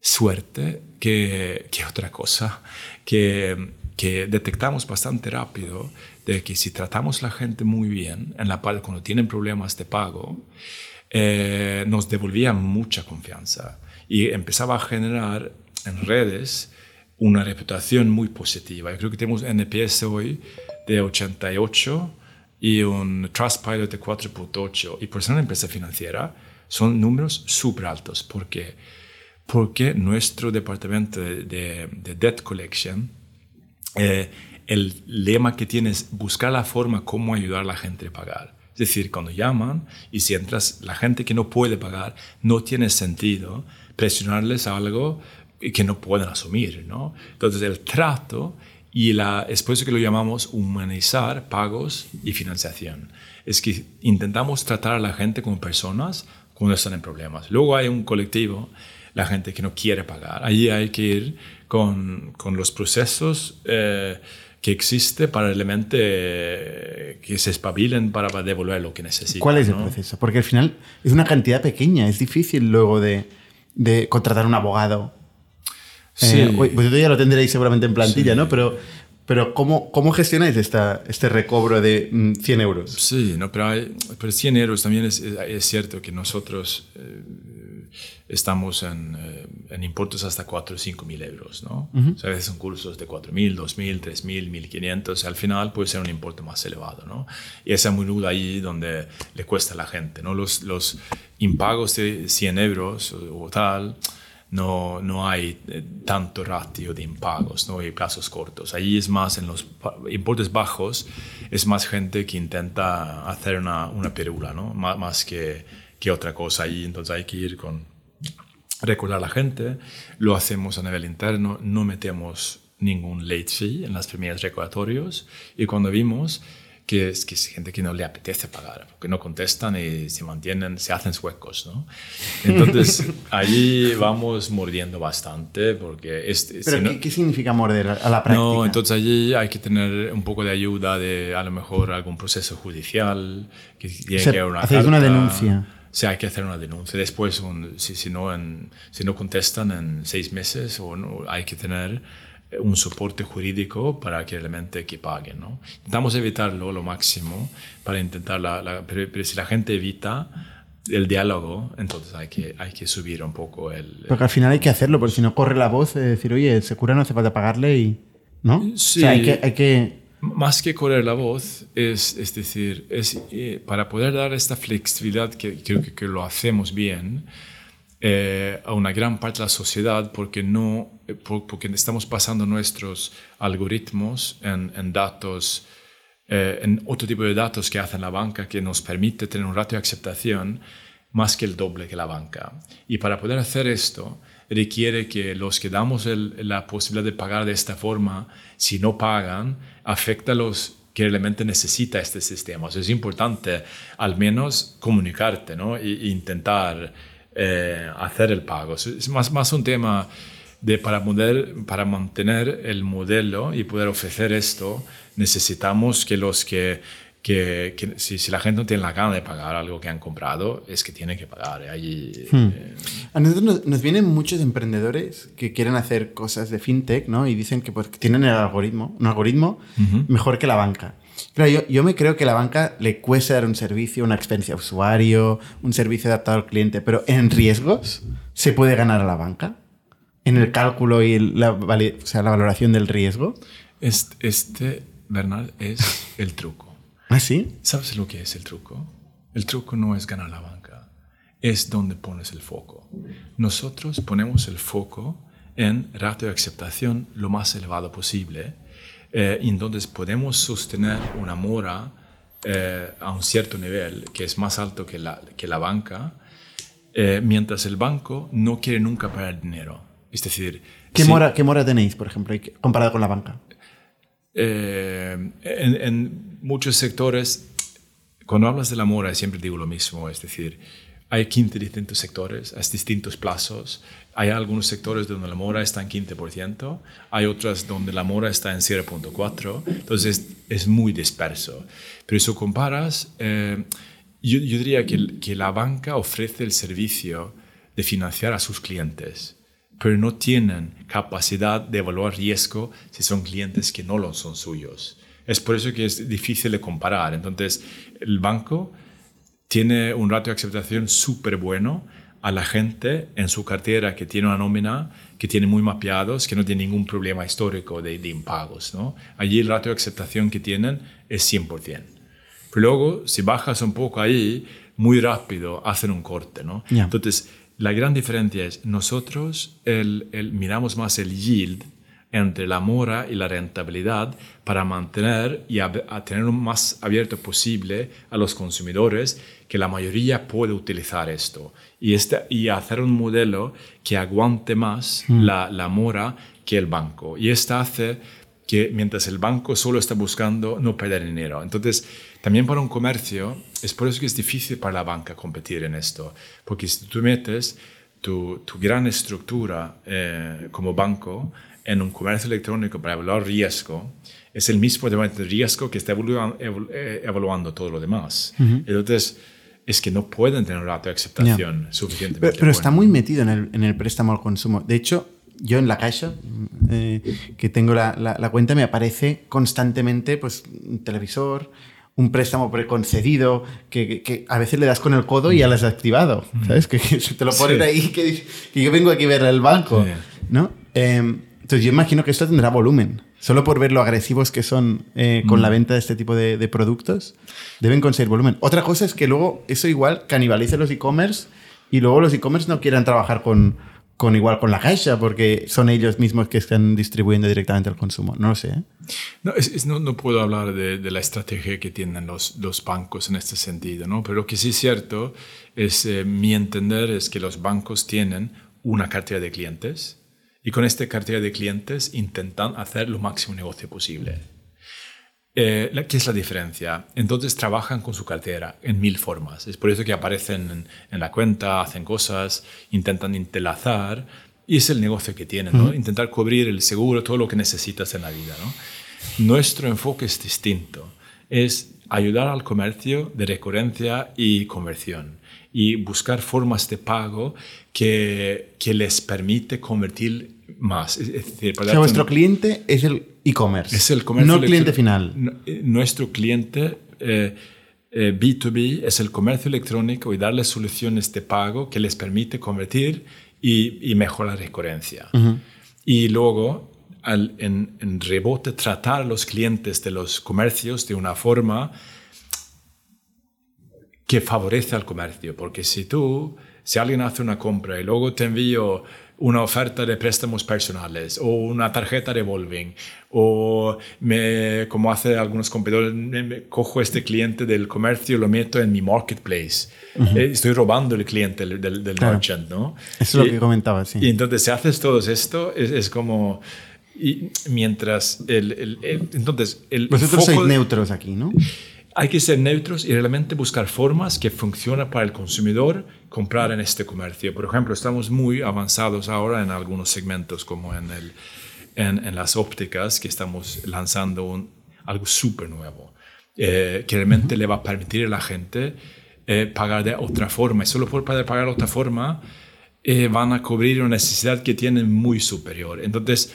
Speaker 2: suerte que, que otra cosa, que, que, detectamos bastante rápido de que si tratamos la gente muy bien, en la cuando tienen problemas de pago, eh, nos devolvía mucha confianza y empezaba a generar en redes una reputación muy positiva. Yo creo que tenemos NPS hoy de 88 y un Trustpilot de 4.8. Y por ser una empresa financiera, son números súper altos. ¿Por qué? Porque nuestro departamento de, de, de Debt Collection, eh, el lema que tiene es buscar la forma cómo ayudar a la gente a pagar. Es decir, cuando llaman y si entras, la gente que no puede pagar, no tiene sentido presionarles algo que no pueden asumir, ¿no? Entonces, el trato y la, es por eso que lo llamamos humanizar pagos y financiación. Es que intentamos tratar a la gente como personas cuando están en problemas. Luego hay un colectivo, la gente que no quiere pagar. Allí hay que ir con, con los procesos eh, que existe para realmente eh, que se espabilen para devolver lo que necesitan.
Speaker 1: ¿Cuál es el proceso? Porque al final es una cantidad pequeña, es difícil luego de, de contratar un abogado Sí. Eh, vosotros ya lo tendréis seguramente en plantilla, sí. ¿no? Pero, pero ¿cómo, ¿cómo gestionáis esta, este recobro de 100 euros?
Speaker 2: Sí, no, pero, hay, pero 100 euros también es, es, cierto que nosotros... Eh, estamos en, eh, en, importes hasta 4 o 5 mil euros, ¿no? o sea, a veces son cursos de 4 mil, 2 mil, 3 mil, 1500, al final puede ser un importe más elevado, ¿no? Y es a menudo ahí donde le cuesta a la gente, ¿no? Los, los impagos de 100 euros o, o tal, no, no hay eh, tanto ratio de impagos ¿no? y plazos cortos. Ahí es más en los importes bajos, es más gente que intenta hacer una, una perula, ¿no? más, que, que, otra cosa. Ahí entonces hay que ir con recordar a la gente, lo hacemos a nivel interno, no metemos ningún late fee en las primeras regulatorios y cuando vimos que es que es gente que no le apetece pagar, porque no contestan y se mantienen, se hacen huecos, ¿no? Entonces, ahí vamos mordiendo bastante, porque... Este,
Speaker 1: ¿Pero ¿qué, significa morder a la práctica?
Speaker 2: No, entonces allí hay que tener un poco de ayuda de, a lo mejor, algún proceso judicial, que tiene que una
Speaker 1: Hacéis una denuncia.
Speaker 2: Sí, hay que hacer una denuncia. Después, si, si, no si no contestan en seis meses, o no, hay que tener un soporte jurídico para que realmente que paguen. ¿no? Intentamos evitarlo lo máximo para intentar, la, pero, si la gente evita el diálogo, entonces hay que, hay que subir un poco el...
Speaker 1: Porque al final hay que hacerlo, porque si no corre la voz de decir, oye, el Secura no hace falta pagarle y... ¿No?
Speaker 2: Sí.
Speaker 1: hay que, hay que...
Speaker 2: Más que correr la voz, es, es decir, es, eh, para poder dar esta flexibilidad que creo que, que lo hacemos bien, eh, a una gran parte de la sociedad porque, no, eh, porque estamos pasando nuestros algoritmos en, en datos, eh, en otro tipo de datos que hace la banca que nos permite tener un ratio de aceptación más que el doble que la banca. Y para poder hacer esto, requiere que los que damos la posibilidad de pagar de esta forma, si no pagan, afecta a los que realmente necesita este sistema. es importante al menos comunicarte ¿no? e intentar eh, hacer el pago. Es más, más un tema de para, poder, para mantener el modelo y poder ofrecer esto, necesitamos que los que, que, si, si, la gente no tiene la gana de pagar algo que han comprado, es que tiene que pagar. Allí,
Speaker 1: hmm. eh, A nosotros nos, vienen muchos emprendedores que quieren hacer cosas de fintech ¿no? y dicen que, pues, tienen el algoritmo, un algoritmo mejor que la banca. Pero yo, yo, me creo que a la banca le cuesta dar un servicio, una experiencia de usuario, un servicio adaptado al cliente, pero en riesgos se puede ganar a la banca. En el cálculo y la, o sea, la valoración del riesgo.
Speaker 2: Este, este, Bernard, es el truco.
Speaker 1: ¿Ah, sí?
Speaker 2: ¿Sabes lo que es el truco? El truco no es ganar la banca, es donde pones el foco. Nosotros ponemos el foco en ratio de aceptación lo más elevado posible eh, entonces podemos sostener una mora eh, a un cierto nivel que es más alto que la, que la banca, eh, mientras el banco no quiere nunca perder dinero. Es decir...
Speaker 1: ¿Qué, mora, ¿qué mora tenéis, por ejemplo, comparado con la banca?
Speaker 2: En, en, muchos sectores, cuando hablas de la mora, siempre digo lo mismo, es decir, hay 15 distintos sectores, hay distintos plazos, hay algunos sectores donde la mora está en 15%, hay otras donde la mora está en 0.4%, entonces es muy disperso. Pero si comparas, eh, yo, diría que, que la banca ofrece el servicio de financiar a sus clientes, pero no tienen capacidad de evaluar riesgo si son clientes que no lo son suyos. Es por eso que es difícil de comparar. Entonces, el banco tiene un ratio de aceptación súper bueno, a la gente en su cartera que tiene una nómina, que tiene muy mapeados, que no tiene ningún problema histórico de, impagos. ¿no? Allí el ratio de aceptación que tienen es 100%. Pero luego, si bajas un poco ahí, muy rápido hacen un corte. ¿no? Entonces, la gran diferencia es, nosotros el, miramos más el yield entre la mora y la rentabilidad para mantener y a, tener lo más abierto posible a los consumidores que la mayoría puede utilizar esto y, este, y hacer un modelo que aguante más mm. la, la, mora que el banco. Y esto hace que mientras el banco solo está buscando no perder dinero. Entonces, también para un comercio, es por eso que es difícil para la banca competir en esto, porque si tú metes tu, tu gran estructura eh, como banco en un comercio electrónico para evaluar riesgo, es el mismo de riesgo que está evaluando, eh, evaluando todo lo demás. Entonces, es que no pueden tener un rato de aceptación suficientemente
Speaker 1: Pero, está muy metido en el, en el, préstamo al consumo. De hecho, yo en la caixa, eh, que tengo la, la, cuenta, me aparece constantemente pues, un televisor, un préstamo preconcedido que, que- que a veces le das con el codo y ya lo has activado, ¿sabes? Que, que te lo ponen
Speaker 2: Sí.
Speaker 1: ahí, que, que yo vengo aquí a ver el banco,
Speaker 2: Sí.
Speaker 1: ¿no? Eh, entonces yo imagino que esto tendrá volumen. Solo por ver lo agresivos que son eh, con la venta de este tipo de, de productos, deben conseguir volumen. Otra cosa es que luego eso igual canibalice los e-commerce y luego los e-commerce no quieran trabajar con, con igual con la caixa porque son ellos mismos que están distribuyendo directamente al consumo. No lo sé. ¿eh?
Speaker 2: No, es- es- no, no puedo hablar de, de la estrategia que tienen los, los bancos en este sentido, ¿no? pero lo que sí es cierto es, eh, mi entender es que los bancos tienen una cartera de clientes y con esta cartera de clientes intentan hacer lo máximo negocio posible. Eh, ¿Qué es la diferencia? Entonces trabajan con su cartera en mil formas. Es por eso que aparecen en, en la cuenta, hacen cosas, intentan entrelazar y es el negocio que tienen, ¿no? Intentar cubrir el seguro, todo lo que necesitas en la vida, ¿no? Nuestro enfoque es distinto. Es ayudar al comercio de recurrencia y conversión y buscar formas de pago que, que les permite convertir más. Es decir,
Speaker 1: O
Speaker 2: para
Speaker 1: sea,
Speaker 2: darte
Speaker 1: vuestro
Speaker 2: un-
Speaker 1: cliente es el e-commerce.
Speaker 2: es el comercio
Speaker 1: No
Speaker 2: electro-
Speaker 1: cliente final.
Speaker 2: No, eh, nuestro cliente eh, eh, B2B es el comercio electrónico y darles soluciones de pago que les permite convertir y, y mejorar la recurrencia. Y luego, al- en, en rebote, tratar a los clientes de los comercios de una forma que favorece al comercio. Porque si tú, si alguien hace una compra y luego te envío una oferta de préstamos personales o una tarjeta revolving o me, como hace algunos competidores, me- me cojo este cliente del comercio y lo meto en mi marketplace. Eh, estoy robando el cliente del, del, del
Speaker 1: Claro.
Speaker 2: merchant, ¿no?
Speaker 1: Eso es lo que comentaba, sí.
Speaker 2: y entonces, si haces todo esto, es, es como... Y mientras el, el- el- entonces el
Speaker 1: Vosotros
Speaker 2: foco-
Speaker 1: sois neutros aquí, ¿no?
Speaker 2: Hay que ser neutros y realmente buscar formas que funcionen para el consumidor comprar en este comercio. Por ejemplo, estamos muy avanzados ahora en algunos segmentos como en, el, en, en las ópticas, que estamos lanzando un- algo súper nuevo, eh, que realmente le va a permitir a la gente eh, pagar de otra forma. Y solo por poder pagar de otra forma eh, van a cubrir una necesidad que tienen muy superior. Entonces,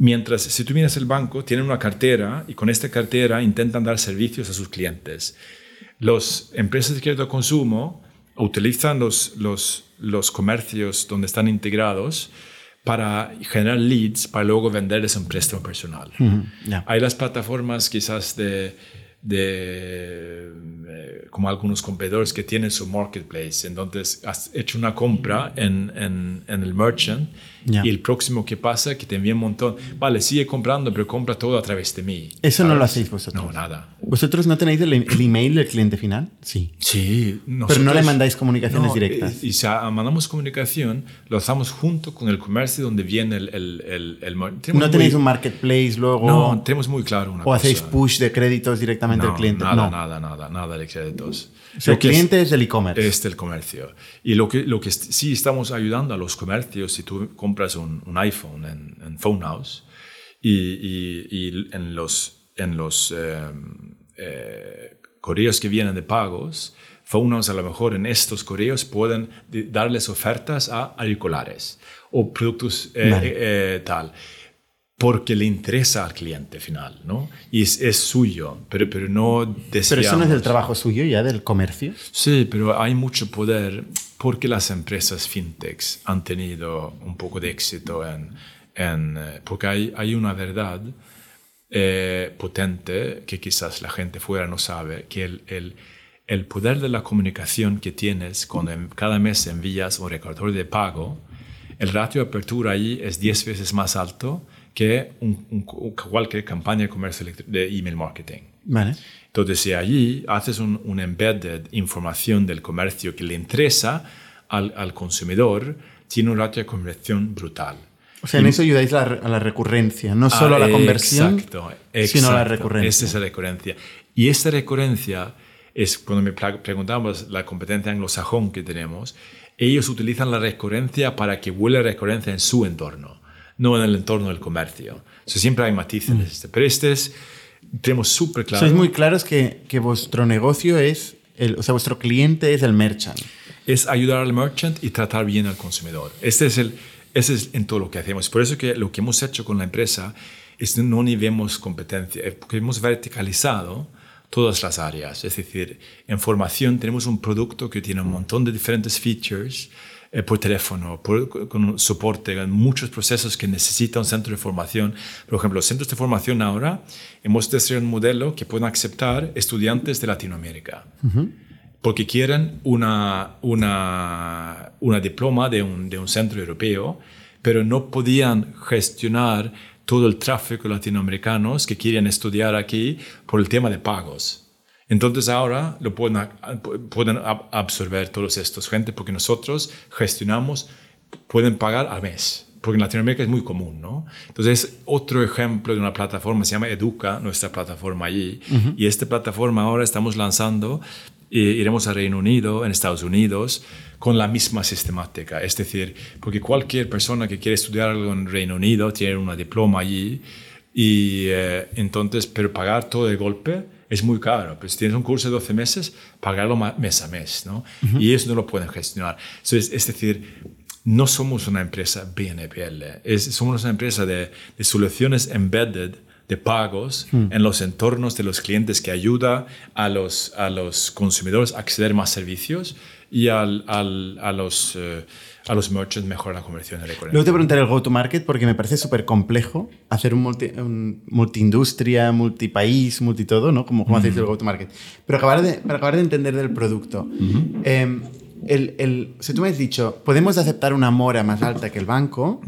Speaker 2: Mientras, si tú miras el banco, tienen una cartera y con esta cartera intentan dar servicios a sus clientes. Las empresas de crédito de consumo utilizan los, los, los comercios donde están integrados para generar leads para luego venderles un préstamo personal.
Speaker 1: ya.
Speaker 2: Hay las plataformas quizás de, de eh, como algunos competidores que tienen su marketplace. Entonces has hecho una compra en, en, en el merchant
Speaker 1: Ya.
Speaker 2: y el próximo que pasa que te envía un montón. Vale, sigue comprando, pero compra todo a través de mí.
Speaker 1: Eso no lo
Speaker 2: ¿sabes?
Speaker 1: hacéis vosotros.
Speaker 2: No, nada.
Speaker 1: ¿Vosotros no tenéis el, el email del cliente final? Sí.
Speaker 2: Sí,
Speaker 1: Pero no
Speaker 2: nosotros-
Speaker 1: le mandáis comunicaciones
Speaker 2: No,
Speaker 1: directas.
Speaker 2: eh, Y, si mandamos comunicación, lo hacemos junto con el comercio donde viene el... el, el, el
Speaker 1: ¿No tenéis
Speaker 2: muy-
Speaker 1: un marketplace luego?
Speaker 2: No, tenemos muy claro una
Speaker 1: ¿O hacéis
Speaker 2: cosa.
Speaker 1: push de créditos directamente
Speaker 2: No,
Speaker 1: al cliente?
Speaker 2: Nada,
Speaker 1: no.
Speaker 2: nada, nada, nada de créditos.
Speaker 1: O sea, el
Speaker 2: que es-
Speaker 1: cliente es, del e-commerce.
Speaker 2: es del comercio. Y lo que, lo que sí estamos ayudando a los comercios, si tú compras un, un iPhone en, en Phone House y, y- y en los, en los eh, eh, correos que vienen de pagos, Phone House a lo mejor en estos correos pueden darles ofertas a auriculares o productos eh,
Speaker 1: Vale.
Speaker 2: eh, eh, tal porque le interesa al cliente final, ¿no? Y es, es suyo, pero, pero no
Speaker 1: Pero eso no es el
Speaker 2: desviamos.
Speaker 1: trabajo suyo ya del comercio.
Speaker 2: Sí, pero hay mucho poder porque las empresas fintechs han tenido un poco de éxito en... en, eh, porque hay, hay una verdad eh, potente que quizás la gente fuera no sabe, que el, el, el poder de la comunicación que tienes cuando en- cada mes envías un recordatorio de pago, el ratio de apertura ahí es 10 veces más alto que un- un- cualquier campaña de comercio de email marketing.
Speaker 1: Vale.
Speaker 2: Entonces, si allí haces un, un embedded información del comercio que le interesa al, al consumidor, tiene un ratio de conversión brutal.
Speaker 1: O sea, en eso ayudáis la- a la recurrencia, no solo a
Speaker 2: Ah,
Speaker 1: la conversión,
Speaker 2: exacto,
Speaker 1: sino a la
Speaker 2: exacto.
Speaker 1: recurrencia.
Speaker 2: Esa es la recurrencia. Y esta recurrencia es cuando me preguntamos la competencia anglosajón que tenemos, ellos utilizan la recurrencia para que vuelva recurrencia en su entorno, no en el entorno del comercio. O sea, siempre hay matices. este, Pero este es, tenemos súper claro.
Speaker 1: Sois muy claros que, que vuestro negocio es, el, o sea, vuestro cliente es el merchant.
Speaker 2: es ayudar al merchant y tratar bien al consumidor. Este es el, ese es en todo lo que hacemos. Por eso que lo que hemos hecho con la empresa es no ni vemos competencia, eh, porque hemos verticalizado todas las áreas. Es decir, en formación tenemos un producto que tiene un montón de diferentes features eh, por teléfono, por, con soporte muchos procesos que necesita un centro de formación. Por ejemplo, los centros de formación ahora hemos desarrollado un modelo que pueden aceptar estudiantes de Latinoamérica. Porque quieren una, una, una diploma de un, de un centro europeo, pero no podían gestionar todo el tráfico latinoamericanos que quieren estudiar aquí por el tema de pagos. Entonces ahora lo pueden, pueden absorber todos estos gente porque nosotros gestionamos, pueden pagar al mes. Porque en Latinoamérica es muy común, ¿no? Entonces, otro ejemplo de una plataforma se llama Educa, nuestra plataforma allí. Y esta plataforma ahora estamos lanzando, eh, iremos a Reino Unido, en Estados Unidos, con la misma sistemática. Es decir, porque cualquier persona que quiere estudiar algo en Reino Unido tiene una diploma allí y eh, entonces, pero pagar todo de golpe es muy caro. Pero si tienes un curso de 12 meses, pagarlo mes a mes, ¿no? Y eso no lo pueden gestionar. es decir, no somos una empresa BNPL, es, somos una empresa de, de soluciones embedded de pagos hmm. en los entornos de los clientes que ayuda a los, a los consumidores a acceder más servicios y al, al, a los... Eh, a los merchants mejorar la conversión de la
Speaker 1: Luego te preguntaré el go-to-market porque me parece súper complejo hacer un, multi, un multiindustria, multipaís, multitodo, ¿no? Como, como hacéis el go-to-market. Pero acabar de, para acabar de entender del producto, em, el, el, si tú me has dicho, podemos aceptar una mora más alta que el banco,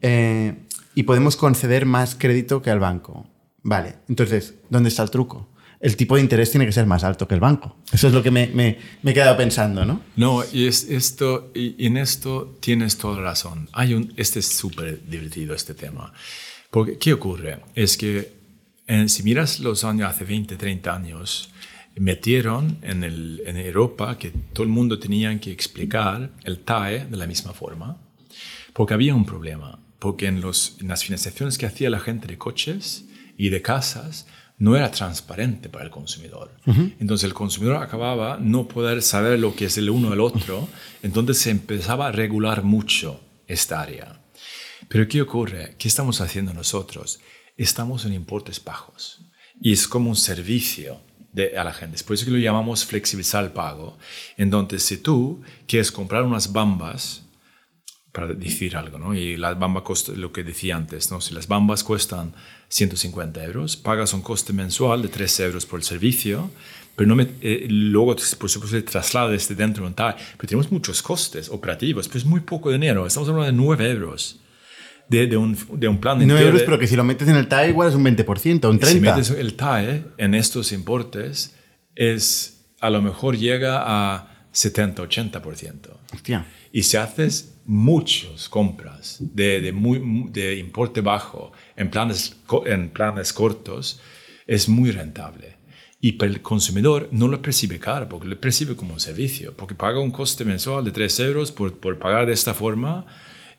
Speaker 1: eh, y podemos conceder más crédito que al banco. Vale, entonces, ¿dónde está el truco? El tipo de interés tiene que ser más alto que el banco. Eso es lo que me, me, he quedado pensando, ¿no?
Speaker 2: No, y, es esto, y en esto tienes toda razón. Hay un, este es súper divertido, este tema. Porque, ¿qué ocurre? Es que si miras los años, hace 20, 30 años, metieron en, Europa que todo el mundo tenía que explicar el TAE de la misma forma, porque había un problema porque en las financiaciones que hacía la gente de coches y de casas no era transparente para el consumidor. Entonces el consumidor acababa no poder saber lo que es el uno el otro, entonces se empezaba a regular mucho esta área. Pero ¿qué ocurre? ¿Qué estamos haciendo nosotros? Estamos en importes bajos y es como un servicio de, a la gente. Es por eso que lo llamamos flexibilizar el pago. Entonces, si tú quieres comprar unas bambas para decir algo, ¿no? Y las bambas lo que decía antes, ¿no? Si las bambas cuestan 150 euros, pagas un coste mensual de 3 euros por el servicio, pero no me, eh, luego, por supuesto, se traslada desde dentro de tal, pero tenemos muchos costes operativos, pero es muy poco dinero, estamos hablando de 9 euros. De, de, un, de un plan de
Speaker 1: 9 euros, pero que si lo metes en el TAE igual es un 20%, un 30%. Si
Speaker 2: metes el TAE en estos importes, es, a lo mejor llega a 70-80%.
Speaker 1: Hostia.
Speaker 2: Y si haces muchas compras de, de, muy, de importe bajo en planes, en planes cortos, es muy rentable. Y para el consumidor no lo percibe caro, porque lo percibe como un servicio, porque paga un coste mensual de 3 euros por, por pagar de esta forma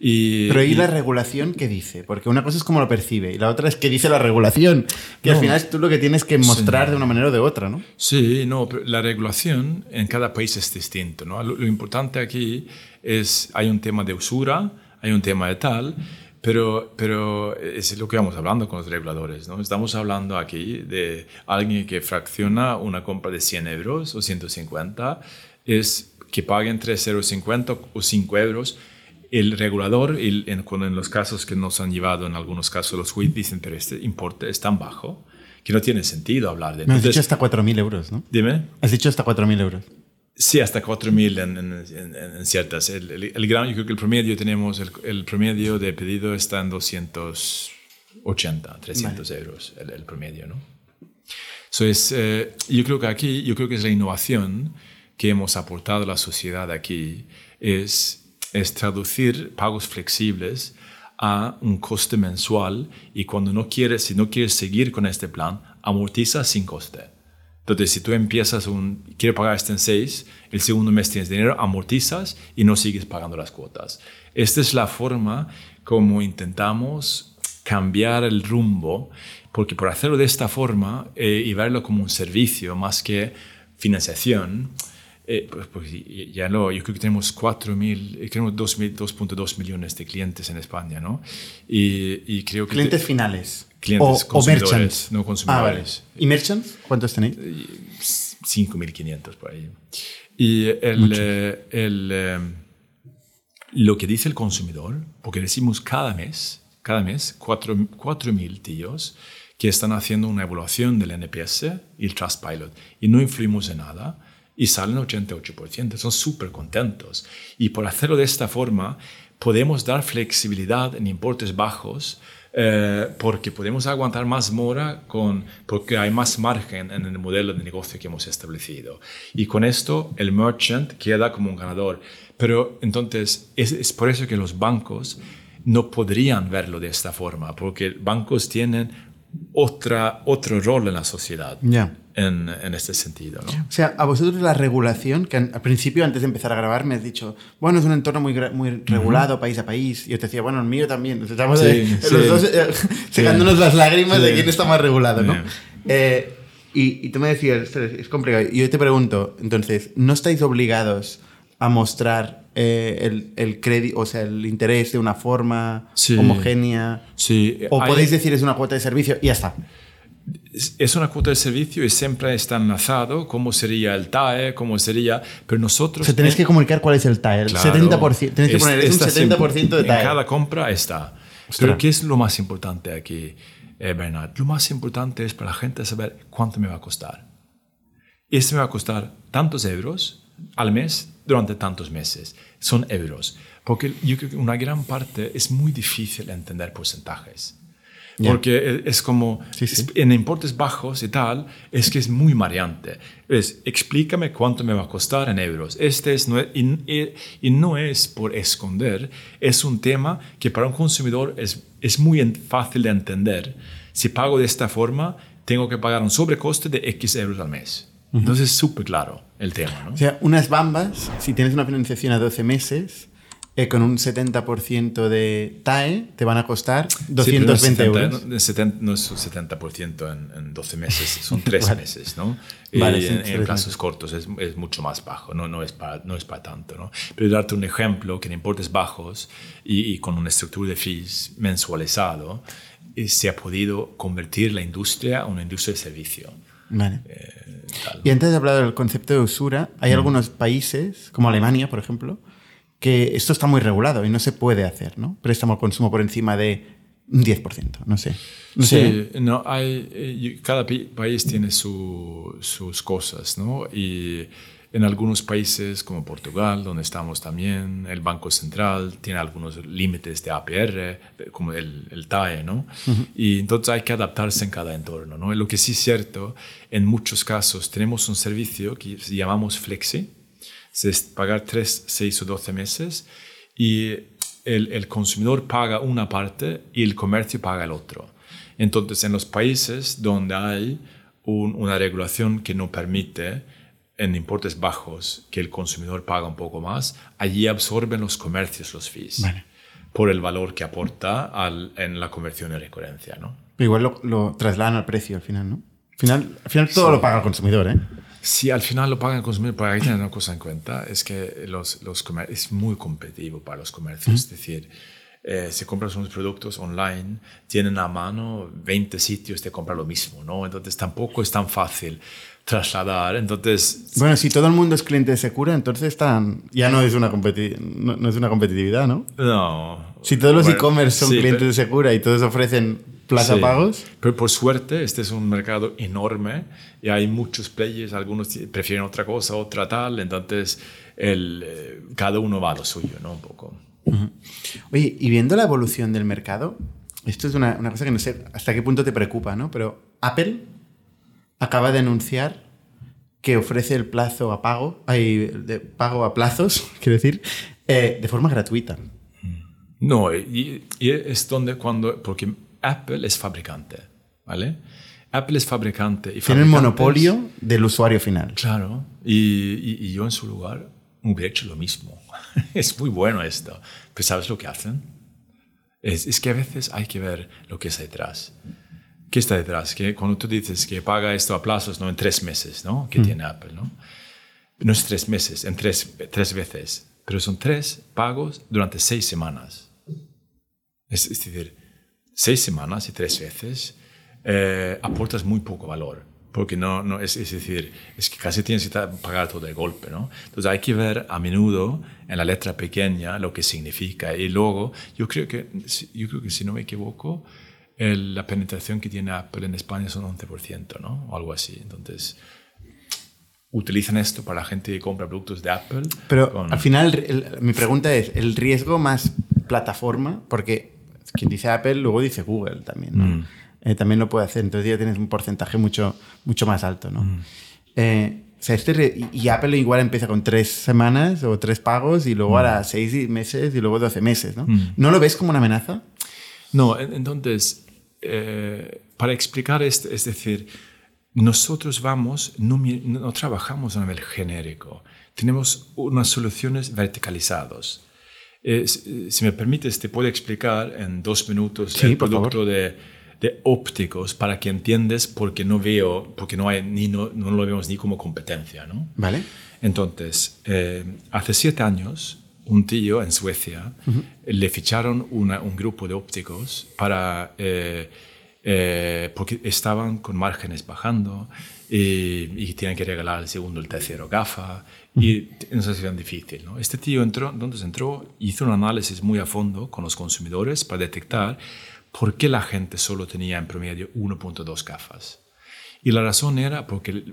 Speaker 1: pero ¿y, la regulación qué dice? Porque una cosa es cómo lo percibe y la otra es qué dice la regulación, que al final es tú lo que tienes que mostrar de una manera o de otra, ¿no?
Speaker 2: Sí, no, pero la regulación en cada país es distinto, ¿no? Lo, importante aquí es, hay un tema de usura, hay un tema de tal, pero, pero es lo que vamos hablando con los reguladores, ¿no? Estamos hablando aquí de alguien que fracciona una compra de 100 euros o 150, es que paguen 3,50 euros o 5 euros el regulador, el, en, en los casos que nos han llevado, en algunos casos los jueces dicen, pero este importe es tan bajo que no tiene sentido hablar de...
Speaker 1: Me has dicho hasta 4.000 euros, ¿no?
Speaker 2: Dime.
Speaker 1: Has dicho hasta 4.000 euros.
Speaker 2: Sí, hasta 4.000 en, en, en, ciertas. El, el, gran, yo creo que el promedio tenemos, el, el, promedio de pedido está en 280, 300 euros, el, promedio, ¿no? So es, eh, yo creo que aquí, yo creo que es la innovación que hemos aportado a la sociedad aquí, es es traducir pagos flexibles a un coste mensual y cuando no quieres, si no quieres seguir con este plan, amortiza sin coste. Entonces, si tú empiezas un, quieres pagar este en seis, el segundo mes tienes dinero, amortizas y no sigues pagando las cuotas. Esta es la forma como intentamos cambiar el rumbo, porque por hacerlo de esta forma eh, y verlo como un servicio más que financiación, eh, pues, pues, ya lo, yo creo que tenemos 4.000, tenemos 2.2 millones de clientes en España, ¿no? Y, y creo que...
Speaker 1: Clientes finales.
Speaker 2: Clientes
Speaker 1: o,
Speaker 2: consumidores,
Speaker 1: merchants.
Speaker 2: no
Speaker 1: Ah, vale.
Speaker 2: consumidores.
Speaker 1: ¿Y merchants? ¿Cuántos tenéis?
Speaker 2: 5.500 por ahí. Y el, eh, el, eh, lo que dice el consumidor, porque decimos cada mes, cada mes, 4.000 tíos que están haciendo una evaluación del NPS y el Trustpilot y no influimos en nada y salen 88%, son súper contentos. Y por hacerlo de esta forma, podemos dar flexibilidad en importes bajos eh, porque podemos aguantar más mora con, porque hay más margen en el modelo de negocio que hemos establecido. Y con esto el merchant queda como un ganador. Pero entonces es, es por eso que los bancos no podrían verlo de esta forma, porque bancos tienen otra, otro rol en la sociedad
Speaker 1: Ya.
Speaker 2: en, en este sentido. ¿no?
Speaker 1: O sea, a vosotros la regulación, que al principio, antes de empezar a grabar, me has dicho, bueno, es un entorno muy, muy regulado, país a país. Y yo te decía, bueno, el mío también. Estamos
Speaker 2: Sí,
Speaker 1: eh,
Speaker 2: sí.
Speaker 1: los dos eh, secándonos las lágrimas de quién está más regulado, ¿no? Eh, y, y tú me decías, "Ostras, es complicado. Y yo te pregunto, entonces, ¿no estáis obligados a mostrar eh, el, el crédito, o sea, el interés de una forma
Speaker 2: Sí.
Speaker 1: homogénea?
Speaker 2: Sí,
Speaker 1: O
Speaker 2: hay-
Speaker 1: podéis decir es una cuota de servicio y ya está.
Speaker 2: es- una cuota de servicio y siempre está enlazado cómo sería el TAE, cómo sería, pero
Speaker 1: O
Speaker 2: nosotros...
Speaker 1: sea, tenéis que comunicar cuál es el TAE. El
Speaker 2: Claro.
Speaker 1: 70%. Tenéis que poner es un
Speaker 2: está
Speaker 1: 70% de TAE.
Speaker 2: En cada compra está.
Speaker 1: Ostras.
Speaker 2: Pero ¿qué es lo más importante aquí, eh, Bernard? Lo más importante es para la gente saber cuánto me va a costar. Este me va a costar tantos euros al mes durante tantos meses. Son euros. Porque yo creo que una gran parte es muy difícil entender porcentajes.
Speaker 1: Ya.
Speaker 2: Porque e- es como,
Speaker 1: Sí, sí.
Speaker 2: en importes bajos y tal, es que es muy mareante. Es, explícame cuánto me va a costar en euros. Este es, y, y- no es por esconder, es un tema que para un consumidor es, es muy fácil de entender. Si pago de esta forma, tengo que pagar un sobrecoste de X euros al mes. Entonces es súper claro el tema. ¿no?
Speaker 1: O sea, unas bambas, si tienes una financiación a 12 meses, eh, con un 70% de TAE, te van a costar
Speaker 2: Sí, pero no es
Speaker 1: 220
Speaker 2: 70,
Speaker 1: euros.
Speaker 2: No, es 70 no es un 70% en, en 12 meses, son 3
Speaker 1: Vale.
Speaker 2: meses, ¿no?
Speaker 1: Vale,
Speaker 2: y
Speaker 1: sí,
Speaker 2: en, en
Speaker 1: meses.
Speaker 2: cortos es, es mucho más bajo, no, no, es para, no es para tanto, ¿no? Pero darte un ejemplo que en importes bajos y, y con una estructura de fees mensualizado, eh, se ha podido convertir la industria a una industria de servicio.
Speaker 1: Vale.
Speaker 2: eh.
Speaker 1: Y antes de hablar del concepto de usura,
Speaker 2: Mm.
Speaker 1: hay algunos países, como Alemania, por ejemplo, que esto está muy regulado y no se puede hacer, ¿no? Préstamo al consumo por encima de un 10%, no sé. No sé.
Speaker 2: Sí, no, hay, eh, cada país tiene su- sus cosas, ¿no? Y en algunos países como Portugal, donde estamos también, el Banco Central tiene algunos límites de APR, como el, el TAE, ¿no? Y entonces hay que adaptarse en cada entorno, ¿no? Lo que sí es cierto, en muchos casos tenemos un servicio que llamamos Flexi, es pagar 3, 6 o 12 meses y el, el consumidor paga una parte y el comercio paga el otro. Entonces, en los países donde hay un- una regulación que no permite en importes bajos que el consumidor paga un poco más, allí absorben los comercios los fees
Speaker 1: Vale.
Speaker 2: por el valor que aporta al- en la conversión y recurrencia. ¿no?
Speaker 1: Pero igual lo, lo trasladan al precio al final, ¿no? Al final, al final todo
Speaker 2: Sí.
Speaker 1: lo paga el consumidor, ¿eh?
Speaker 2: Si al final lo pagan el consumidor, hay que tener una cosa en cuenta, es que los, los es muy competitivo para los comercios. Es decir, eh, si compras unos productos online, tienen a mano 20 sitios de comprar lo mismo, ¿no? Entonces tampoco es tan fácil trasladar. Entonces,
Speaker 1: Bueno, si todo el mundo es cliente de Secura, entonces están, ya no es, una competi- no, no es una competitividad, ¿no?
Speaker 2: no.
Speaker 1: Si todos los
Speaker 2: Bueno,
Speaker 1: e-commerce son
Speaker 2: sí,
Speaker 1: clientes
Speaker 2: pero-
Speaker 1: de Secura y todos ofrecen plaza
Speaker 2: Sí.
Speaker 1: pagos,
Speaker 2: Pero por suerte, este es un mercado enorme y hay muchos players, algunos prefieren otra cosa, otra tal, entonces el, eh, cada uno va a lo suyo, ¿no? Un poco.
Speaker 1: Oye, y viendo la evolución del mercado, esto es una, una cosa que no sé hasta qué punto te preocupa, ¿no? Pero Apple acaba de anunciar que ofrece el plazo a pago, hay de pago a plazos, quiero decir, eh, de forma gratuita.
Speaker 2: No, y, y es donde cuando, porque Apple es fabricante, ¿vale? Apple es fabricante y
Speaker 1: Tiene el monopolio del usuario final.
Speaker 2: Claro, y, y- y yo en su lugar hubiera hecho lo mismo. es muy bueno esto. Pero ¿sabes lo que hacen? Es, es que a veces hay que ver lo que está detrás. ¿Qué está detrás? Que cuando tú dices que paga esto a plazos, no en tres meses, ¿no? Que tiene Apple, ¿no? No es tres meses, en tres, tres veces, pero son tres pagos durante seis semanas. Es, es decir, seis semanas y tres veces, eh, aportas muy poco valor. Porque no, no es, es, decir, es que casi tienes que pagar todo de golpe, ¿no? Entonces hay que ver a menudo en la letra pequeña lo que significa. Y luego, yo creo que, yo creo que si no me equivoco, el, la penetración que tiene Apple en España son 11%, ¿no? O algo así. Entonces, utilizan esto para la gente que compra productos de Apple.
Speaker 1: Pero al final, mi pregunta es, ¿el riesgo más plataforma? Porque quien dice Apple luego dice Google también, ¿no? Mm. Eh, también lo puede hacer. Entonces ya tienes un porcentaje mucho, mucho más alto, ¿no?
Speaker 2: Mm.
Speaker 1: Eh, o sea, este y Apple igual empieza con tres semanas o tres pagos y luego ahora mm. seis meses y luego doce meses, ¿no? ¿No lo ves como una amenaza?
Speaker 2: No, entonces, eh, para explicar esto, es decir, nosotros vamos, no, no, trabajamos a nivel genérico, tenemos unas soluciones verticalizadas. si me permites, te puedo explicar en dos minutos el producto de de ópticos para que entiendes porque no veo, porque no, hay, ni, no, no lo vemos ni como competencia, ¿no?
Speaker 1: Vale.
Speaker 2: Entonces, eh, hace siete años, un tío en Suecia le ficharon un grupo de ópticos para, eh, eh, porque estaban con márgenes bajando y, y tienen que regalar el segundo, el tercero gafa y es una situación difícil. ¿no? Este tío entró, entonces entró, hizo un análisis muy a fondo con los consumidores para detectar ¿por qué la gente solo tenía en promedio 1.2 gafas? Y la razón era porque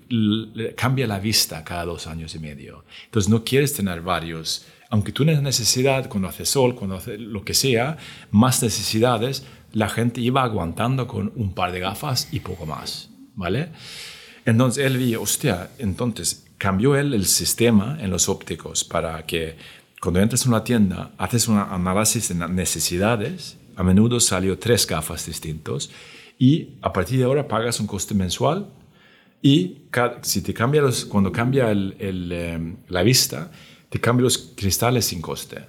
Speaker 2: cambia la vista cada dos años y medio. Entonces no quieres tener varios. Aunque tú tienes necesidad cuando hace sol, cuando hace lo que sea, más necesidades, la gente iba aguantando con un par de gafas y poco más. ¿Vale? Entonces él vio, hostia, entonces cambió él el sistema en los ópticos para que cuando entras en una tienda haces un análisis de necesidades a menudo salió tres gafas distintos y a partir de ahora pagas un coste mensual y si te cambia los, cuando cambia el, em, la vista, te cambia los cristales sin coste.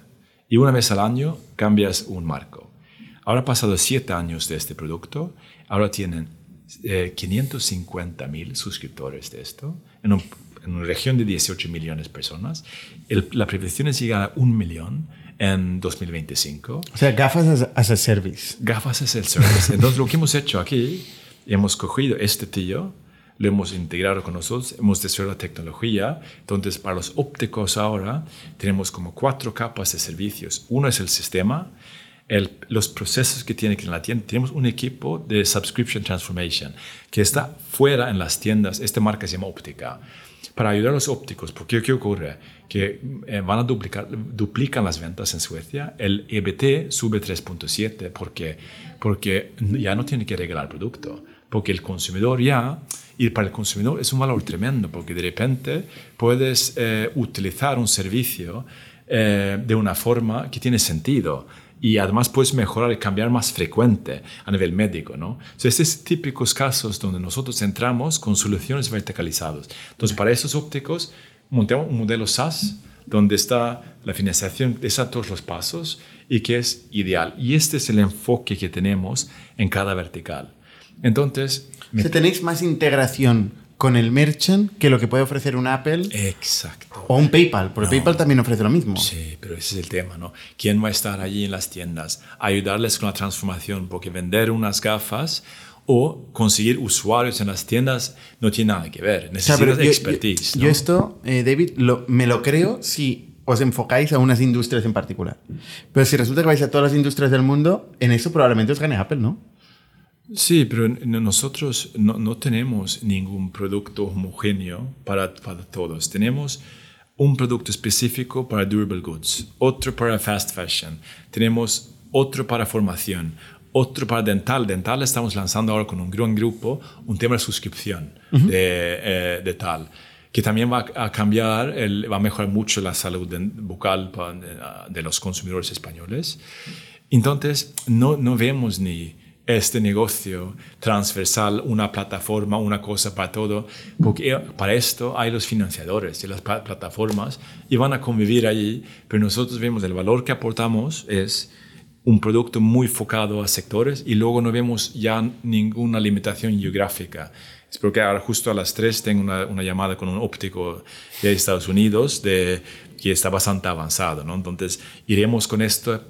Speaker 2: Y una vez al año cambias un marco. Ahora ha pasado siete años de este producto, ahora tienen eh, 550 mil suscriptores de esto, en, en, una región de 18 millones de personas. la prevención es llegar a un millón en 2025.
Speaker 1: O sea, gafas as, a service.
Speaker 2: Gafas as a service. Entonces, lo que hemos hecho aquí, hemos cogido este tío, lo hemos integrado con nosotros, hemos desarrollado tecnología. Entonces, para los ópticos ahora, tenemos como cuatro capas de servicios. Uno es el sistema, el, los procesos que tiene que en la tienda. Tenemos un equipo de Subscription Transformation que está fuera en las tiendas. Esta marca se llama Óptica para ayudar a los ópticos, porque ¿qué ocurre? Que eh, van a duplicar, duplican las ventas en Suecia, el EBT sube 3.7 porque, porque ya no tiene que regalar producto, porque el consumidor ya, y para el consumidor es un valor tremendo, porque de repente puedes eh, utilizar un servicio eh, de una forma que tiene sentido y además puedes mejorar y cambiar más frecuente a nivel médico. ¿no? Entonces, estos típicos casos donde nosotros entramos con soluciones verticalizadas. Entonces, para esos ópticos, montamos un modelo SaaS donde está la financiación, está todos los pasos y que es ideal. Y este es el enfoque que tenemos en cada vertical. Entonces...
Speaker 1: Si tenéis más integración con el merchant que lo que puede ofrecer un Apple.
Speaker 2: Exacto.
Speaker 1: O un PayPal, porque PayPal también ofrece lo mismo.
Speaker 2: Sí, pero ese es el tema, ¿no? ¿Quién va a estar allí en las tiendas? Ayudarles con la transformación, porque vender unas gafas o conseguir usuarios en las tiendas no tiene nada que ver. Necesitas expertise.
Speaker 1: Yo, esto, eh, David, me lo creo si os enfocáis a unas industrias en particular. Pero si resulta que vais a todas las industrias del mundo, en eso probablemente os gane Apple, ¿no?
Speaker 2: Sí, pero nosotros no, tenemos ningún producto homogéneo para, para, todos. Tenemos un producto específico para durable goods, otro para fast fashion, tenemos otro para formación, otro para dental. Dental estamos lanzando ahora con un gran grupo un tema de suscripción de, eh, de, tal, que también va a cambiar, el, va a mejorar mucho la salud bucal de los consumidores españoles. Entonces, no, no vemos ni este negocio transversal, una plataforma, una cosa para todo, porque para esto hay los financiadores de las plataformas y van a convivir allí, pero nosotros vemos el valor que aportamos es un producto muy focado a sectores y luego no vemos ya ninguna limitación geográfica. Es porque ahora justo a las 3 tengo una, una llamada con un óptico de Estados Unidos de, que está bastante avanzado, ¿no? Entonces iremos con esto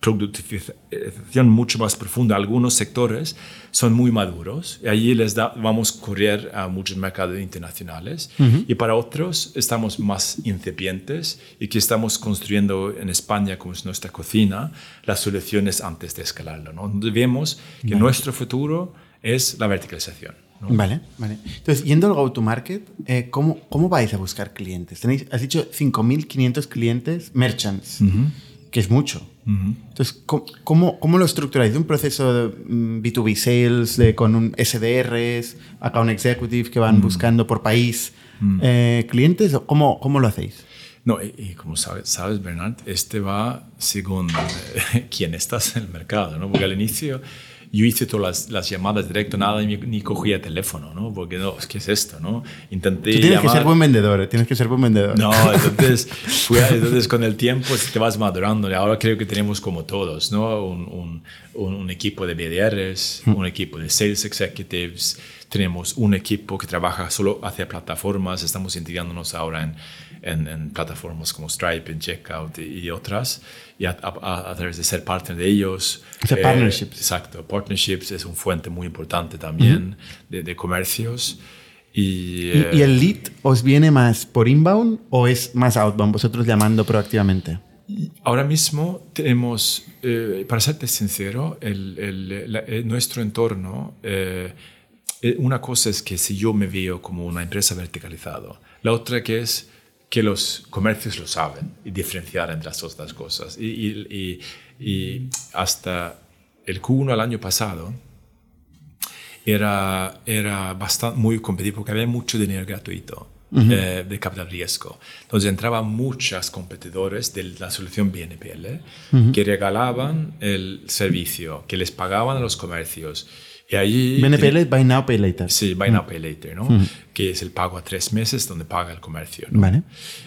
Speaker 2: productivización mucho más profunda. Algunos sectores son muy maduros y allí les da, vamos a correr a muchos mercados internacionales. Y para otros estamos más incipientes y que estamos construyendo en España, como es nuestra cocina, las soluciones antes de escalarlo. ¿no? Vemos que nuestro futuro es la verticalización.
Speaker 1: Vale, vale. Entonces, yendo al go-to-market, eh, ¿cómo, ¿cómo vais a buscar clientes? Tenéis, has dicho 5.500 clientes merchants, que es mucho. Entonces, ¿cómo, ¿cómo, lo estructuráis? ¿De un proceso de B2B mm, sales, de, con un SDRs, account executive que van buscando por país eh, clientes? ¿Cómo, ¿Cómo lo hacéis?
Speaker 2: No, y, como sabes, sabes, Bernard, este va según eh, quién estás en el mercado, ¿no? Porque al inicio yo hice todas las, llamadas directo, nada, ni, ni cogía teléfono, ¿no? Porque no, ¿qué es esto, no?
Speaker 1: Intenté Tú tienes que ser buen vendedor, tienes que ser buen vendedor.
Speaker 2: No, entonces, entonces con el tiempo te vas madurando. Ahora creo que tenemos como todos, ¿no? Un, un, un equipo de BDRs, mm. un equipo de Sales Executives, tenemos un equipo que trabaja solo hacia plataformas, estamos integrándonos ahora en en, plataformas como Stripe, en Checkout y, otras, y a, través de ser partner de ellos.
Speaker 1: O eh, partnerships.
Speaker 2: Exacto, partnerships es un fuente muy importante también de, comercios. Y,
Speaker 1: ¿Y, el lead os viene más por inbound o es más outbound, vosotros llamando proactivamente?
Speaker 2: Ahora mismo tenemos, eh, para serte sincero, el, el, nuestro entorno, eh, una cosa es que si yo me veo como una empresa verticalizada, la otra que es que los comercios lo saben y diferenciar entre las otras cosas. Y, hasta el Q1 el año pasado era, era bastante, muy competitivo porque había mucho dinero gratuito. Eh, de capital riesgo. Entonces entraban muchos competidores de la solución BNPL que regalaban el servicio, que les pagaban a los comercios y allí...
Speaker 1: BNPL Buy Now, Pay Later.
Speaker 2: Sí, Buy Now, Pay Later, ¿no? Que es el pago a tres meses donde paga el comercio. ¿no? Vale.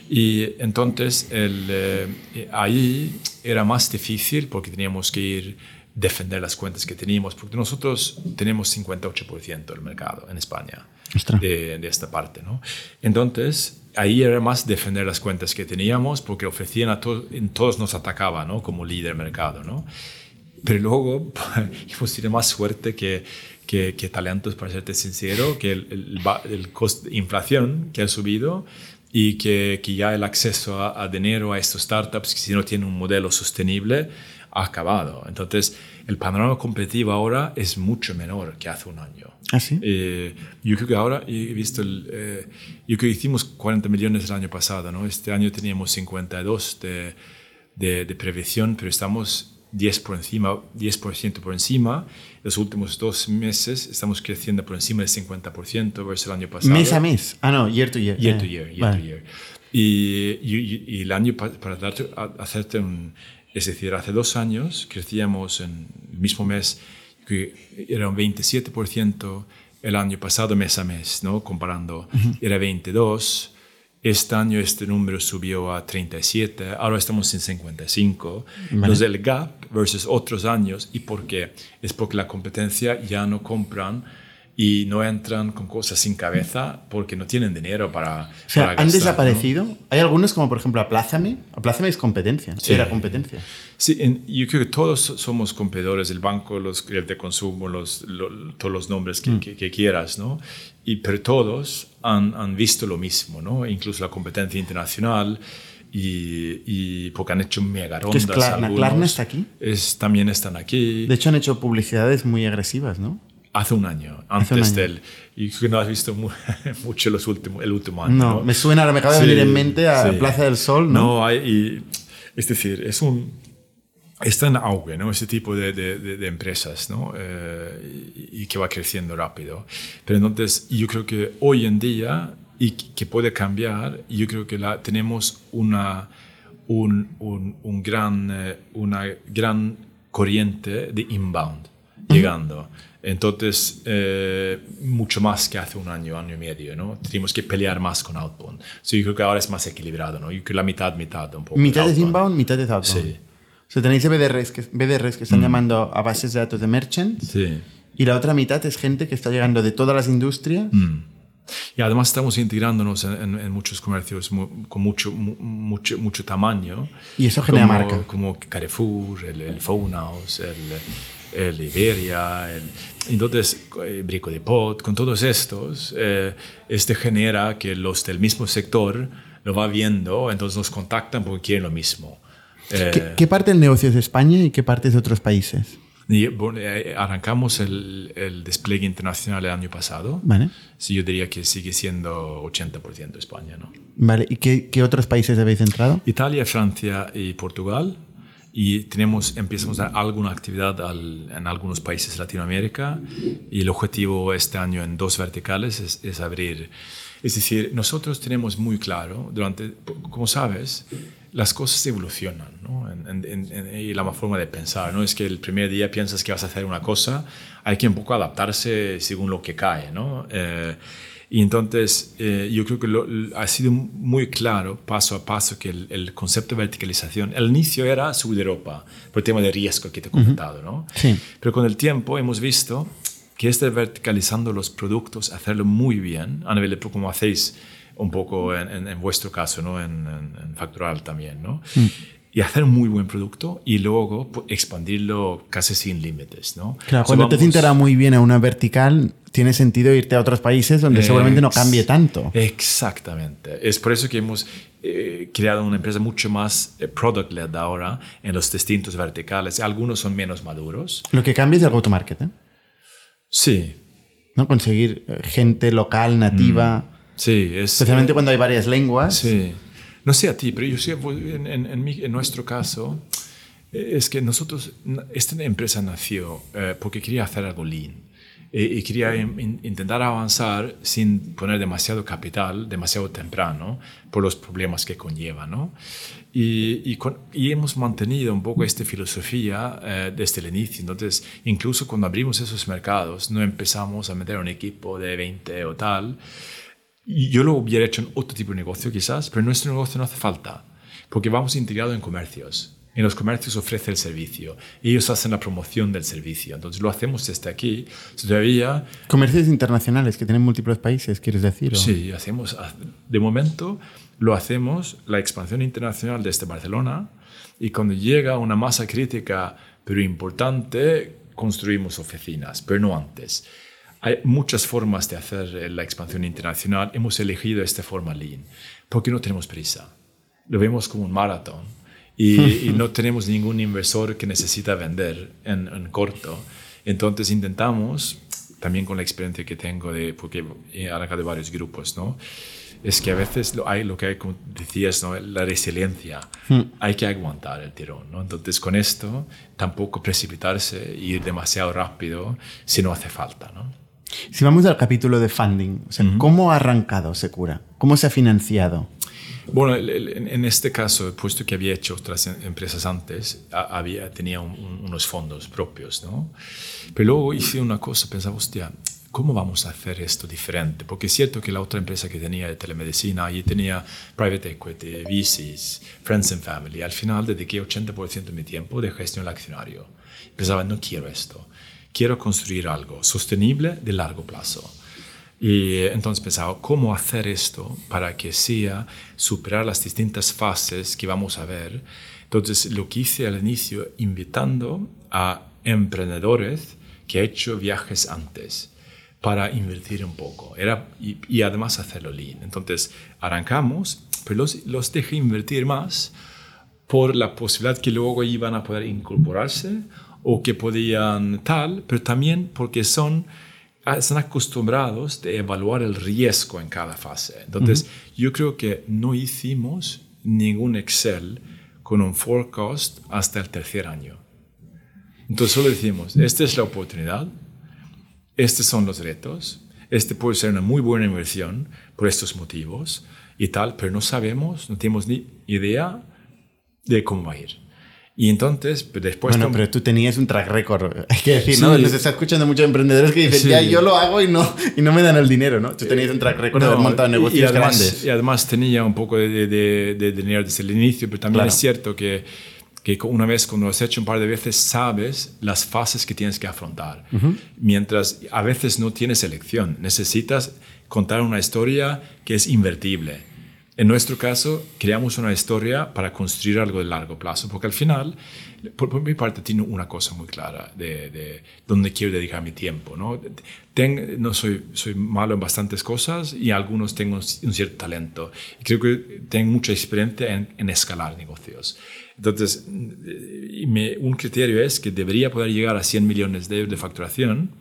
Speaker 2: Y entonces el, eh, ahí era más difícil porque teníamos que ir defender las cuentas que teníamos, porque nosotros tenemos 58% del mercado en España de, de, esta parte, ¿no? Entonces, ahí era más defender las cuentas que teníamos porque ofrecían a todos, todos nos atacaban, ¿no? Como líder mercado, ¿no? Pero luego hemos tenido más suerte que, que, talentos, para serte sincero, que el, el, costo de inflación que ha subido y que, que ya el acceso a, a, dinero a estos startups, que si no tienen un modelo sostenible, ha acabado. Entonces, el panorama competitivo ahora es mucho menor que hace un año.
Speaker 1: ¿Ah, sí?
Speaker 2: Eh, yo creo que ahora he visto, el, eh, yo creo que hicimos 40 millones el año pasado, ¿no? Este año teníamos 52 de, de, de previsión, pero estamos 10 por encima, 10% por encima. Los últimos dos meses estamos creciendo por encima del 50% versus el año pasado.
Speaker 1: Mes a mes. Ah, no, year to year.
Speaker 2: Year to year, year, to year. Y, y, el año, para darte, hacerte un... Es decir, hace dos años crecíamos en el mismo mes, que era un 27% el año pasado mes a mes, ¿no? Comparando, era 22 este año este número subió a 37, ahora estamos en 55. Entonces el gap versus otros años, ¿y por qué? Es porque la competencia ya no compran y no entran con cosas sin cabeza porque no tienen dinero para.
Speaker 1: O sea, ¿han desaparecido? Hay algunos, como por ejemplo Aplázame. Aplázame es competencia, sí. era competencia.
Speaker 2: Sí, yo creo que todos somos competidores, el banco, los el de consumo, los, todos los nombres que, mm. que, quieras, ¿no? Y, pero todos han, han, visto lo mismo, ¿no? Incluso la competencia internacional. Y, y, porque han hecho mega rondas.
Speaker 1: ¿Qué es Klarna? ¿Klarna está aquí?
Speaker 2: Es, también están aquí.
Speaker 1: De hecho, han hecho publicidades muy agresivas, ¿no?
Speaker 2: Hace un año, antes del. Y que no has visto mucho los últimos, el último año. No,
Speaker 1: me suena, me acaba de venir en mente a Plaza del Sol, ¿no?
Speaker 2: No, hay, y, es decir, es un. Está en auge, ¿no? Ese tipo de, de, de, empresas, ¿no? Eh, y, que va creciendo rápido. Pero entonces, yo creo que hoy en día, y que puede cambiar, yo creo que la, tenemos una, un, un, un gran, eh, una gran corriente de inbound llegando. Entonces, eh, mucho más que hace un año, año y medio, ¿no? Tenemos que pelear más con outbound. So, yo creo que ahora es más equilibrado, ¿no? Yo creo que la mitad, mitad, un poco.
Speaker 1: Mitad es inbound, mitad es outbound. Sí. O sea, tenéis BDRs que, BDRs que están mm. llamando a bases de datos de merchants.
Speaker 2: Sí.
Speaker 1: Y la otra mitad es gente que está llegando de todas las industrias. Mm.
Speaker 2: Y además estamos integrándonos en, en, muchos comercios con mucho, mucho, mucho tamaño.
Speaker 1: Y eso genera
Speaker 2: como,
Speaker 1: marca.
Speaker 2: Como Carrefour, el, el el, el Iberia, el, entonces eh, Brico de Pot, con todos estos, eh, este genera que los del mismo sector lo va viendo, entonces nos contactan porque quieren lo mismo.
Speaker 1: ¿Qué, eh, ¿Qué, parte del negocio es de España y qué parte es de otros países?
Speaker 2: Y, bueno, arrancamos el, el, despliegue internacional el año pasado.
Speaker 1: Vale.
Speaker 2: Sí, yo diría que sigue siendo 80% España, ¿no?
Speaker 1: Vale. ¿Y qué, qué, otros países habéis entrado?
Speaker 2: Italia, Francia y Portugal. Y tenemos, empezamos a dar alguna actividad al, en algunos países de Latinoamérica. Y el objetivo este año en dos verticales es, es abrir. Es decir, nosotros tenemos muy claro, durante, como sabes, las cosas evolucionan, ¿no? En, en, en, y la forma de pensar, ¿no? Es que el primer día piensas que vas a hacer una cosa, hay que un poco adaptarse según lo que cae, ¿no? Eh, y entonces eh, yo creo que lo, ha sido muy claro, paso a paso, que el, el, concepto de verticalización, el inicio era sur de Europa, por el tema de riesgo que te he comentado, uh -huh. ¿no?
Speaker 1: Sí.
Speaker 2: Pero con el tiempo hemos visto que este verticalizando los productos, hacerlo muy bien, a nivel de como hacéis un poco en, en, en vuestro caso, ¿no? En, en, Factural también, ¿no? Mm. Y hacer un muy buen producto y luego pues, expandirlo casi sin límites, ¿no?
Speaker 1: Claro, cuando vamos... te integra muy bien a una vertical, tiene sentido irte a otros países donde seguramente no cambie tanto.
Speaker 2: Exactamente. Es por eso que hemos eh, creado una empresa mucho más eh, product-led ahora en los distintos verticales. Algunos son menos maduros.
Speaker 1: Lo que cambia es el go-to-market, ¿eh?
Speaker 2: Sí.
Speaker 1: ¿No? Conseguir gente local, nativa.
Speaker 2: Mm. Sí, es,
Speaker 1: especialmente eh, cuando hay varias lenguas.
Speaker 2: Sí. No sé a ti, pero yo sé, en, en, en, mi, en nuestro caso, eh, es que nosotros, esta empresa nació eh, porque quería hacer algo lean eh, y quería in, intentar avanzar sin poner demasiado capital, demasiado temprano, por los problemas que conlleva, ¿no? Y, y, con, y, hemos mantenido un poco esta filosofía eh, desde el inicio. Entonces, incluso cuando abrimos esos mercados, no empezamos a meter un equipo de 20 o tal, yo lo hubiera hecho en otro tipo de negocio quizás, pero en nuestro negocio no hace falta, porque vamos integrado en comercios. En los comercios ofrece el servicio. Ellos hacen la promoción del servicio. Entonces lo hacemos desde aquí. Todavía...
Speaker 1: Comercios internacionales que tienen múltiples países, ¿quieres decir? ¿o?
Speaker 2: Sí, hacemos... De momento lo hacemos, la expansión internacional desde Barcelona, y cuando llega una masa crítica, pero importante, construimos oficinas, pero no antes. Hay muchas formas de hacer la expansión internacional. Hemos elegido esta forma lean porque no tenemos prisa. Lo vemos como un maratón y, y no tenemos ningún inversor que necesita vender en, en, corto. Entonces intentamos, también con la experiencia que tengo, de, porque he arrancado varios grupos, ¿no? es que a veces lo hay lo que hay, como decías, ¿no? la resiliencia. Hmm. Hay que aguantar el tirón. ¿no? Entonces, con esto, tampoco precipitarse y ir demasiado rápido si no hace falta. ¿no?
Speaker 1: Si vamos al capítulo de funding, o sea, uh -huh. ¿cómo ha arrancado Secura? ¿Cómo se ha financiado?
Speaker 2: Bueno, en este caso, puesto que había hecho otras em, empresas antes, había, tenía un, un, unos fondos propios, ¿no? Pero luego hice una cosa, pensaba, hostia, ¿cómo vamos a hacer esto diferente? Porque es cierto que la otra empresa que tenía de telemedicina, allí tenía private equity, VCs, friends and family. Al final dediqué 80% de mi tiempo de gestión al accionario. Pensaba, no quiero esto quiero construir algo sostenible de largo plazo. Y entonces pensaba, ¿cómo hacer esto para que sea superar las distintas fases que vamos a ver? Entonces lo que hice al inicio, invitando a emprendedores que han hecho viajes antes para invertir un poco era, y, y además hacerlo lean. Entonces arrancamos, pero los, los dejé invertir más por la posibilidad que luego iban a poder incorporarse o que podían tal, pero también porque son, están acostumbrados de evaluar el riesgo en cada fase. Entonces, uh -huh. yo creo que no hicimos ningún Excel con un forecast hasta el tercer año. Entonces, solo decimos, esta es la oportunidad, estos son los retos, este puede ser una muy buena inversión por estos motivos y tal, pero no sabemos, no tenemos ni idea de cómo va a ir. Y entonces, pues, después...
Speaker 1: Bueno, pero tú tenías un track record. Hay que decir, sí. ¿no? Nos está escuchando muchos emprendedores que dicen, sí. ya, yo lo hago y no, y no me dan el dinero, ¿no? Tú tenías un track record no, de haber montado negocios
Speaker 2: y además,
Speaker 1: grandes.
Speaker 2: Y además tenía un poco de, de, de, dinero desde el inicio, pero también claro. es cierto que que una vez cuando lo has hecho un par de veces sabes las fases que tienes que afrontar. Mientras a veces no tienes elección, necesitas contar una historia que es invertible. En nuestro caso, creamos una historia para construir algo de largo plazo, porque al final, por, mi parte, tengo una cosa muy clara de, dónde quiero dedicar mi tiempo. ¿no? no soy, soy malo en bastantes cosas y algunos tengo un cierto talento. Creo que tengo mucha experiencia en, en escalar negocios. Entonces, un criterio es que debería poder llegar a 100 millones de euros de facturación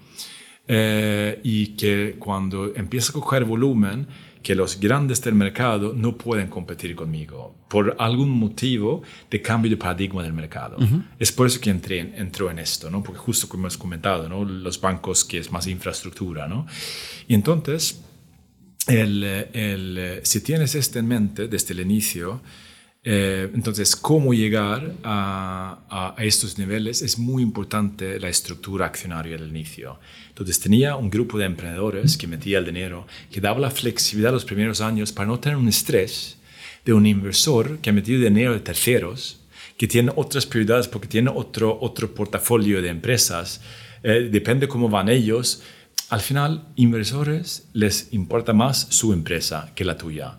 Speaker 2: eh, y que cuando empieza a coger volumen, que los grandes del mercado no pueden competir conmigo por algún motivo de cambio de paradigma del mercado. Es por eso que entré, entró en esto, ¿no? porque justo como hemos comentado, ¿no? los bancos que es más infraestructura. ¿no? Y entonces, el, el, si tienes esto en mente desde el inicio, eh, entonces, cómo llegar a, estos niveles es muy importante la estructura accionaria del inicio. Entonces, tenía un grupo de emprendedores que metía el dinero, que daba la flexibilidad los primeros años para no tener un estrés de un inversor que ha metido dinero de terceros, que tiene otras prioridades porque tiene otro, otro portafolio de empresas. Eh, depende cómo van ellos. Al final, inversores les importa más su empresa que la tuya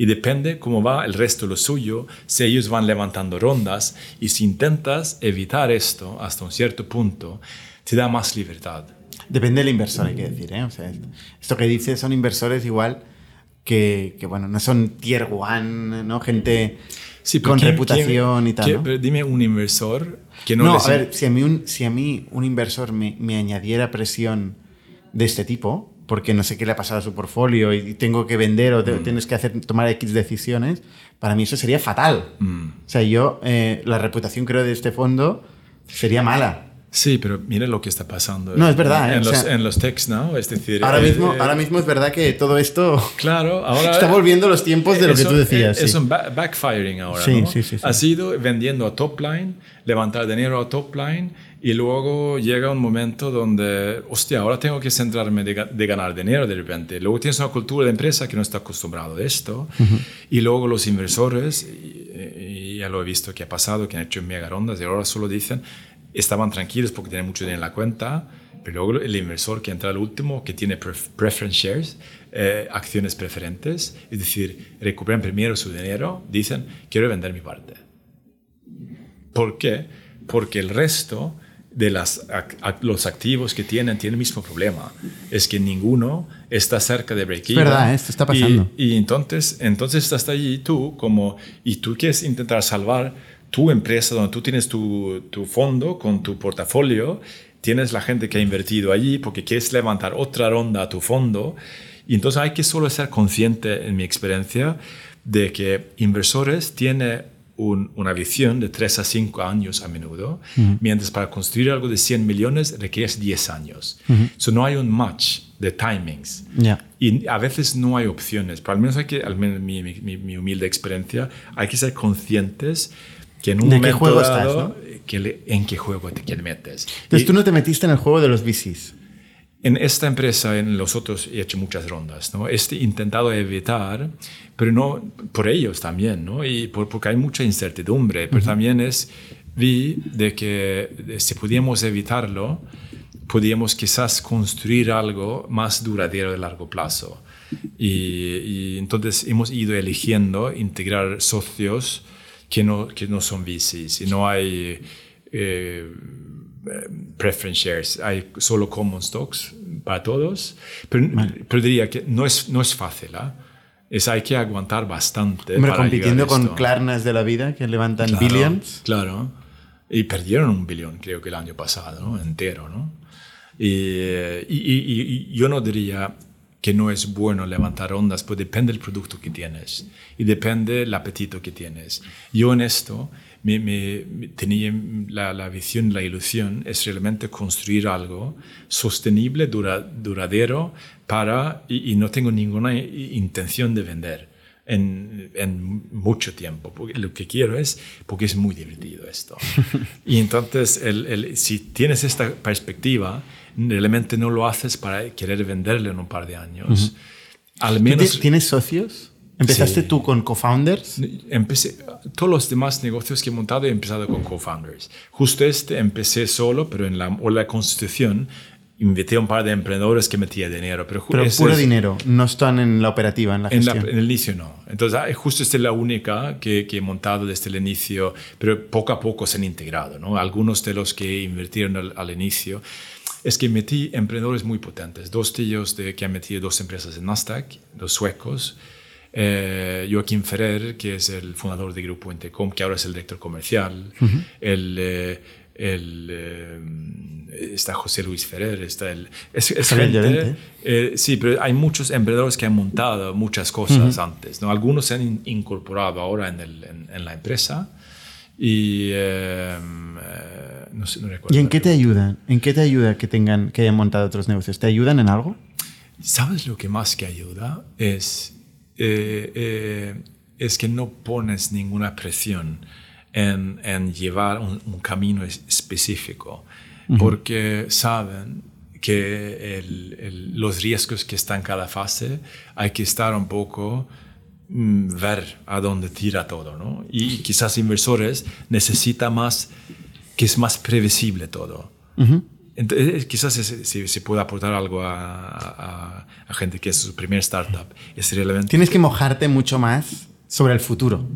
Speaker 2: y depende cómo va el resto de lo suyo, si ellos van levantando rondas y si intentas evitar esto hasta un cierto punto, te da más libertad.
Speaker 1: Depende del inversor, hay que decir. ¿eh? O sea, esto que dices son inversores igual que, que, bueno, no son tier one, ¿no? Gente con reputación y tal.
Speaker 2: Pero dime un inversor que
Speaker 1: no... No, a ver, si a mí un, si a mí un inversor me, me añadiera presión de este tipo, porque no sé qué le ha pasado a su portfolio y tengo que vender o mm. tienes que hacer, tomar X decisiones, para mí eso sería fatal. Mm. O sea, yo, eh, la reputación creo de este fondo sería mala.
Speaker 2: Sí, pero mira lo que está pasando.
Speaker 1: No, es verdad.
Speaker 2: ¿eh? En, los, en los techs, ¿no? Es decir...
Speaker 1: Ahora, eh, mismo, ahora mismo es verdad que todo esto...
Speaker 2: Claro, ahora...
Speaker 1: está volviendo los tiempos de lo que tú decías.
Speaker 2: Es, un backfiring ahora,
Speaker 1: sí,
Speaker 2: ¿no?
Speaker 1: Sí, sí,
Speaker 2: Ha sido vendiendo a top line, levantar dinero a top line y luego llega un momento donde, hostia, ahora tengo que centrarme de, ganar dinero de repente. Luego tienes una cultura de empresa que no está acostumbrado a esto. Y luego los inversores, y, ya lo he visto que ha pasado, que han hecho mega rondas y ahora solo dicen, estaban tranquilos porque tienen mucho dinero en la cuenta. Pero luego el inversor que entra al último, que tiene preference shares, eh, acciones preferentes, es decir, recuperan primero su dinero, dicen, quiero vender mi parte. ¿Por qué? Porque el resto de las, los activos que tienen tienen el mismo problema. Es que ninguno está cerca de break
Speaker 1: Es verdad, esto está pasando.
Speaker 2: Y, entonces, entonces estás allí tú como, y tú quieres intentar salvar tu empresa donde tú tienes tu, tu fondo con tu portafolio, tienes la gente que ha invertido allí porque quieres levantar otra ronda a tu fondo. Y entonces hay que solo ser consciente, en mi experiencia, de que inversores tienen una visión de 3 a 5 años a menudo, mientras para construir algo de 100 millones requieres 10 años. Uh no hay un match de timings. Y a veces no hay opciones, pero al menos hay que, al menos mi, mi, humilde experiencia, hay que ser conscientes que en un momento juego dado, que en qué juego te, metes.
Speaker 1: Entonces tú no te metiste en el juego de los VCs.
Speaker 2: En esta empresa, en los otros, he hecho muchas rondas. ¿no? Este intentado evitar, pero no por ellos también, ¿no? Y porque hay mucha incertidumbre, pero también es, vi de que si pudiéramos evitarlo, podíamos quizás construir algo más duradero de largo plazo. Y, entonces hemos ido eligiendo integrar socios que no, que no son VCs y no hay... Eh, preference shares, hay solo common stocks para todos, pero, pero diría que no es, no es fácil. ¿ah? Es, hay que aguantar bastante.
Speaker 1: Hombre, compitiendo con Klarnas de la vida que levantan billions.
Speaker 2: Claro. Y perdieron un billón, creo que el año pasado, ¿no? entero. ¿no? Y, y, y, yo no diría que no es bueno levantar ondas, pues depende del producto que tienes y depende del apetito que tienes. Yo en esto me, tenía la, visión, la ilusión, es realmente construir algo sostenible, duradero, para, y, no tengo ninguna intención de vender en, en, mucho tiempo. Porque lo que quiero es, porque es muy divertido esto. y entonces, el, si tienes esta perspectiva, realmente no lo haces para querer venderle en un par de años. Al menos...
Speaker 1: ¿Tienes socios? ¿Empezaste
Speaker 2: Sí.
Speaker 1: tú con co-founders?
Speaker 2: Empecé, todos los demás negocios que he montado he empezado con co-founders. Justo este empecé solo, pero en la ola de constitución invité a un par de emprendedores que metía dinero. Pero,
Speaker 1: Pero puro
Speaker 2: es-
Speaker 1: dinero, no están en la operativa, en la
Speaker 2: En, la-
Speaker 1: gestión.
Speaker 2: en el inicio no. Entonces, ah, justo esta es la única que, que he montado desde el inicio, pero poco a poco se han integrado. ¿no? Algunos de los que invirtieron al, al inicio. Es que metí emprendedores muy potentes. Dos tíos de, que han metido dos empresas en Nasdaq, los suecos. Eh, Joaquín Ferrer, que es el fundador de Grupo Entecom, que ahora es el director comercial. el, eh, el, eh, está José Luis Ferrer, está el... Es, es gente, eh, sí, pero hay muchos emprendedores que han montado muchas cosas antes. ¿no? Algunos se han in- incorporado ahora en, el- en- en la empresa y eh, no, sé, no recuerdo.
Speaker 1: ¿Y en qué te ayudan? ¿En qué te ayuda que tengan que hayan montado otros negocios? ¿Te ayudan en algo?
Speaker 2: ¿Sabes lo que más que ayuda? Es, eh, eh, es que no pones ninguna presión en, en llevar un, un camino es- específico, porque saben que el- el- los riesgos que están en cada fase hay que estar un poco mm, ver a dónde tira todo, ¿no? Y quizás inversores necesitan más, que es más previsible todo. Entonces, quizás ese- si se puede aportar algo a, a- a gente que es su primer startup, es relevante.
Speaker 1: Tienes que mojarte mucho más sobre el futuro.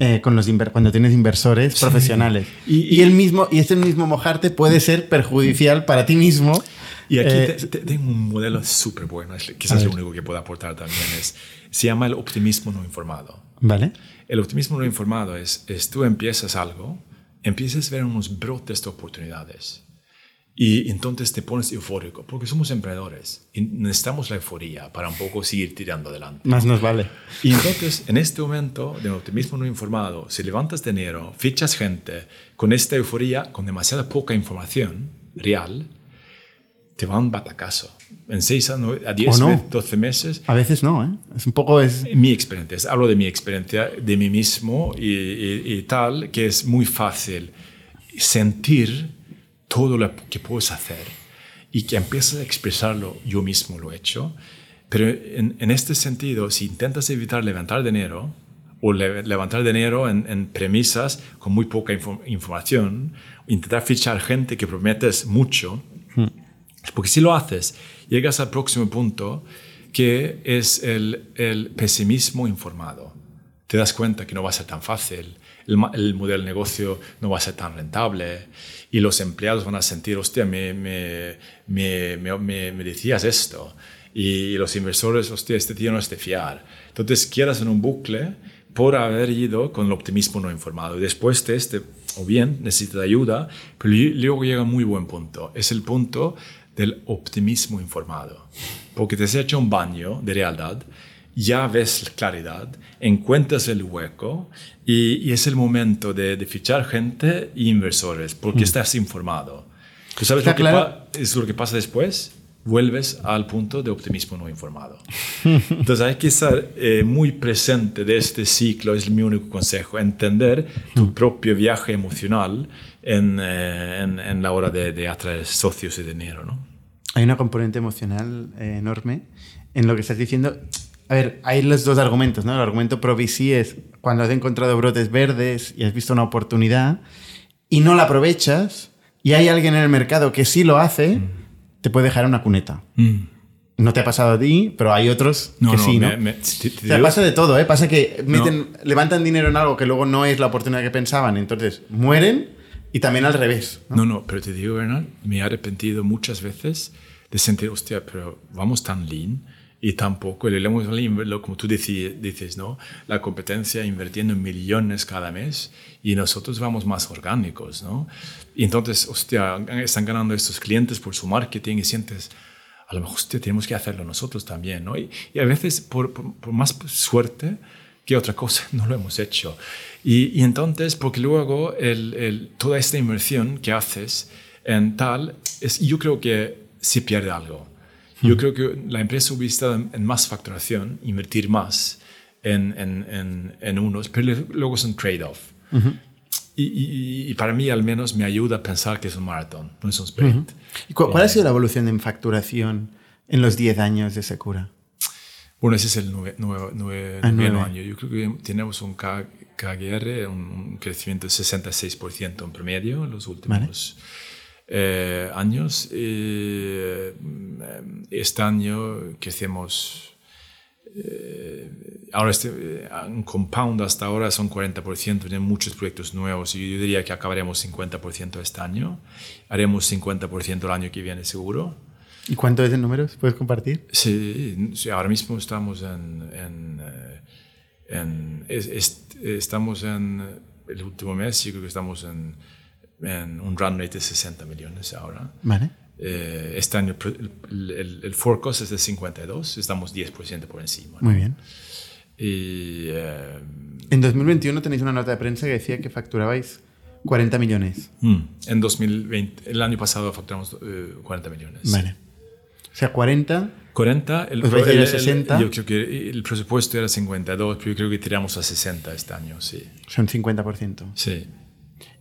Speaker 1: eh, con los cuando tienes inversores profesionales.
Speaker 2: Y-
Speaker 1: Y,
Speaker 2: y-
Speaker 1: el mismo, y ese mismo mojarte puede ser perjudicial para ti mismo.
Speaker 2: Y aquí
Speaker 1: Eh,
Speaker 2: te- te- tengo un modelo súper bueno, quizás lo único que puedo aportar también es, se llama el optimismo no informado.
Speaker 1: Vale.
Speaker 2: El optimismo no informado es, es tú empiezas algo, empiezas a ver unos brotes de oportunidades y entonces te pones eufórico, porque somos emprendedores y necesitamos la euforía para un poco seguir tirando adelante.
Speaker 1: Más nos vale.
Speaker 2: Y entonces, en este momento de optimismo no informado, si levantas dinero, fichas gente con esta euforía, con demasiada poca información real, te va un batacazo. En 6 a, nueve- a 10,
Speaker 1: O no.
Speaker 2: me- 12 meses,
Speaker 1: A veces no, ¿eh? Es un poco... Es,
Speaker 2: en mi experiencia, hablo de mi experiencia, de mí mismo y, y- y tal, que es muy fácil sentir todo lo que puedes hacer y que empiezas a expresarlo, yo mismo lo he hecho, pero en, este sentido, si intentas evitar levantar dinero o le- levantar dinero en, premisas con muy poca info- información, intentar fichar gente que prometes mucho, porque si lo haces, llegas al próximo punto que es el pesimismo informado. Te das cuenta que no va a ser tan fácil, el, el modelo de negocio no va a ser tan rentable y los empleados van a sentir, hostia, me, me, me, me, decías esto. Y los inversores, hostia, este tío no es de fiar. Entonces quedas en un bucle por haber ido con el optimismo no informado. Después de este, o bien necesitas ayuda, pero luego llega un muy buen punto. Es el punto del optimismo informado. Porque te has hecho un baño de realidad, ya ves la claridad, encuentras el hueco y, y es el momento de, de fichar gente e inversores, porque estás informado. ¿Tú sabes lo que,
Speaker 1: claro.
Speaker 2: es lo que pasa después? Vuelves al punto de optimismo no informado. Entonces hay que estar eh, muy presente de este ciclo, es mi único consejo, entender tu propio viaje emocional en, eh, en- en la hora de, de atraer socios y dinero. ¿no?
Speaker 1: Hay una componente emocional eh, enorme en lo que estás diciendo. A ver, hay los dos argumentos, ¿no? El argumento pro VC es cuando has encontrado brotes verdes y has visto una oportunidad y no la aprovechas y hay alguien en el mercado que sí lo hace, te puede dejar una cuneta. No te ha pasado a ti, pero hay otros
Speaker 2: No,
Speaker 1: que
Speaker 2: no,
Speaker 1: sí,
Speaker 2: me-
Speaker 1: ¿no?
Speaker 2: me- te- te
Speaker 1: O sea,
Speaker 2: digo-
Speaker 1: pasa de todo, ¿eh? Pasa que meten- levantan dinero en algo que luego no es la oportunidad que pensaban, entonces mueren y también al revés. ¿no?
Speaker 2: No, no, pero te digo, Bernard, me he arrepentido muchas veces de sentir, hostia, pero vamos tan lean y tampoco, el lo- como tú dices, ¿no? La competencia invirtiendo millones cada mes y nosotros vamos más orgánicos, ¿no? Y entonces, hostia, están ganando estos clientes por su marketing y sientes, a lo mejor, hostia, tenemos que hacerlo nosotros también, ¿no? Y, y a veces, por, por- por más suerte que otra cosa, no lo hemos hecho. Y, y entonces, porque luego el- el- toda esta inversión que haces en tal, es, yo creo que se pierde algo. Yo creo que la empresa hubiera estado en, más facturación, invertir más en, en, en, en unos, pero luego es un trade-off. y, y- y para mí al menos me ayuda a pensar que es un maratón, no es un sprint.
Speaker 1: ¿Y cu- ¿Cuál ha sido la evolución en facturación en los 10 años de Secura?
Speaker 2: Bueno, ese es el nueve, nueve, nueve,
Speaker 1: Ah,
Speaker 2: noveno año. Yo creo que tenemos un KGR, un, crecimiento de 66% en promedio en los últimos eh, años. Eh, este año crecemos eh, ahora este, eh, un compound hasta ahora son 40%, tienen muchos proyectos nuevos y yo diría que acabaremos 50% este año, haremos 50% el año que viene seguro.
Speaker 1: ¿Y cuánto es en números? ¿Puedes compartir?
Speaker 2: Sí, sí, ahora mismo estamos en... en, eh, en- es- es- estamos en el último mes, yo creo que estamos en, en un run rate de 60 millones ahora.
Speaker 1: Vale.
Speaker 2: Eh, este año el, el, el- forecast es de 52, estamos 10% por encima. ¿no?
Speaker 1: Muy bien.
Speaker 2: Y eh,
Speaker 1: En 2021 tenéis una nota de prensa que decía que facturabais 40 millones.
Speaker 2: mm, en 2020, el año pasado facturamos eh, 40 millones.
Speaker 1: Vale. O sea, 40.
Speaker 2: 40, el, el- el-
Speaker 1: 60.
Speaker 2: yo creo que el presupuesto era 52, pero yo creo que tiramos a 60 este año, sí.
Speaker 1: Son 50%.
Speaker 2: Sí.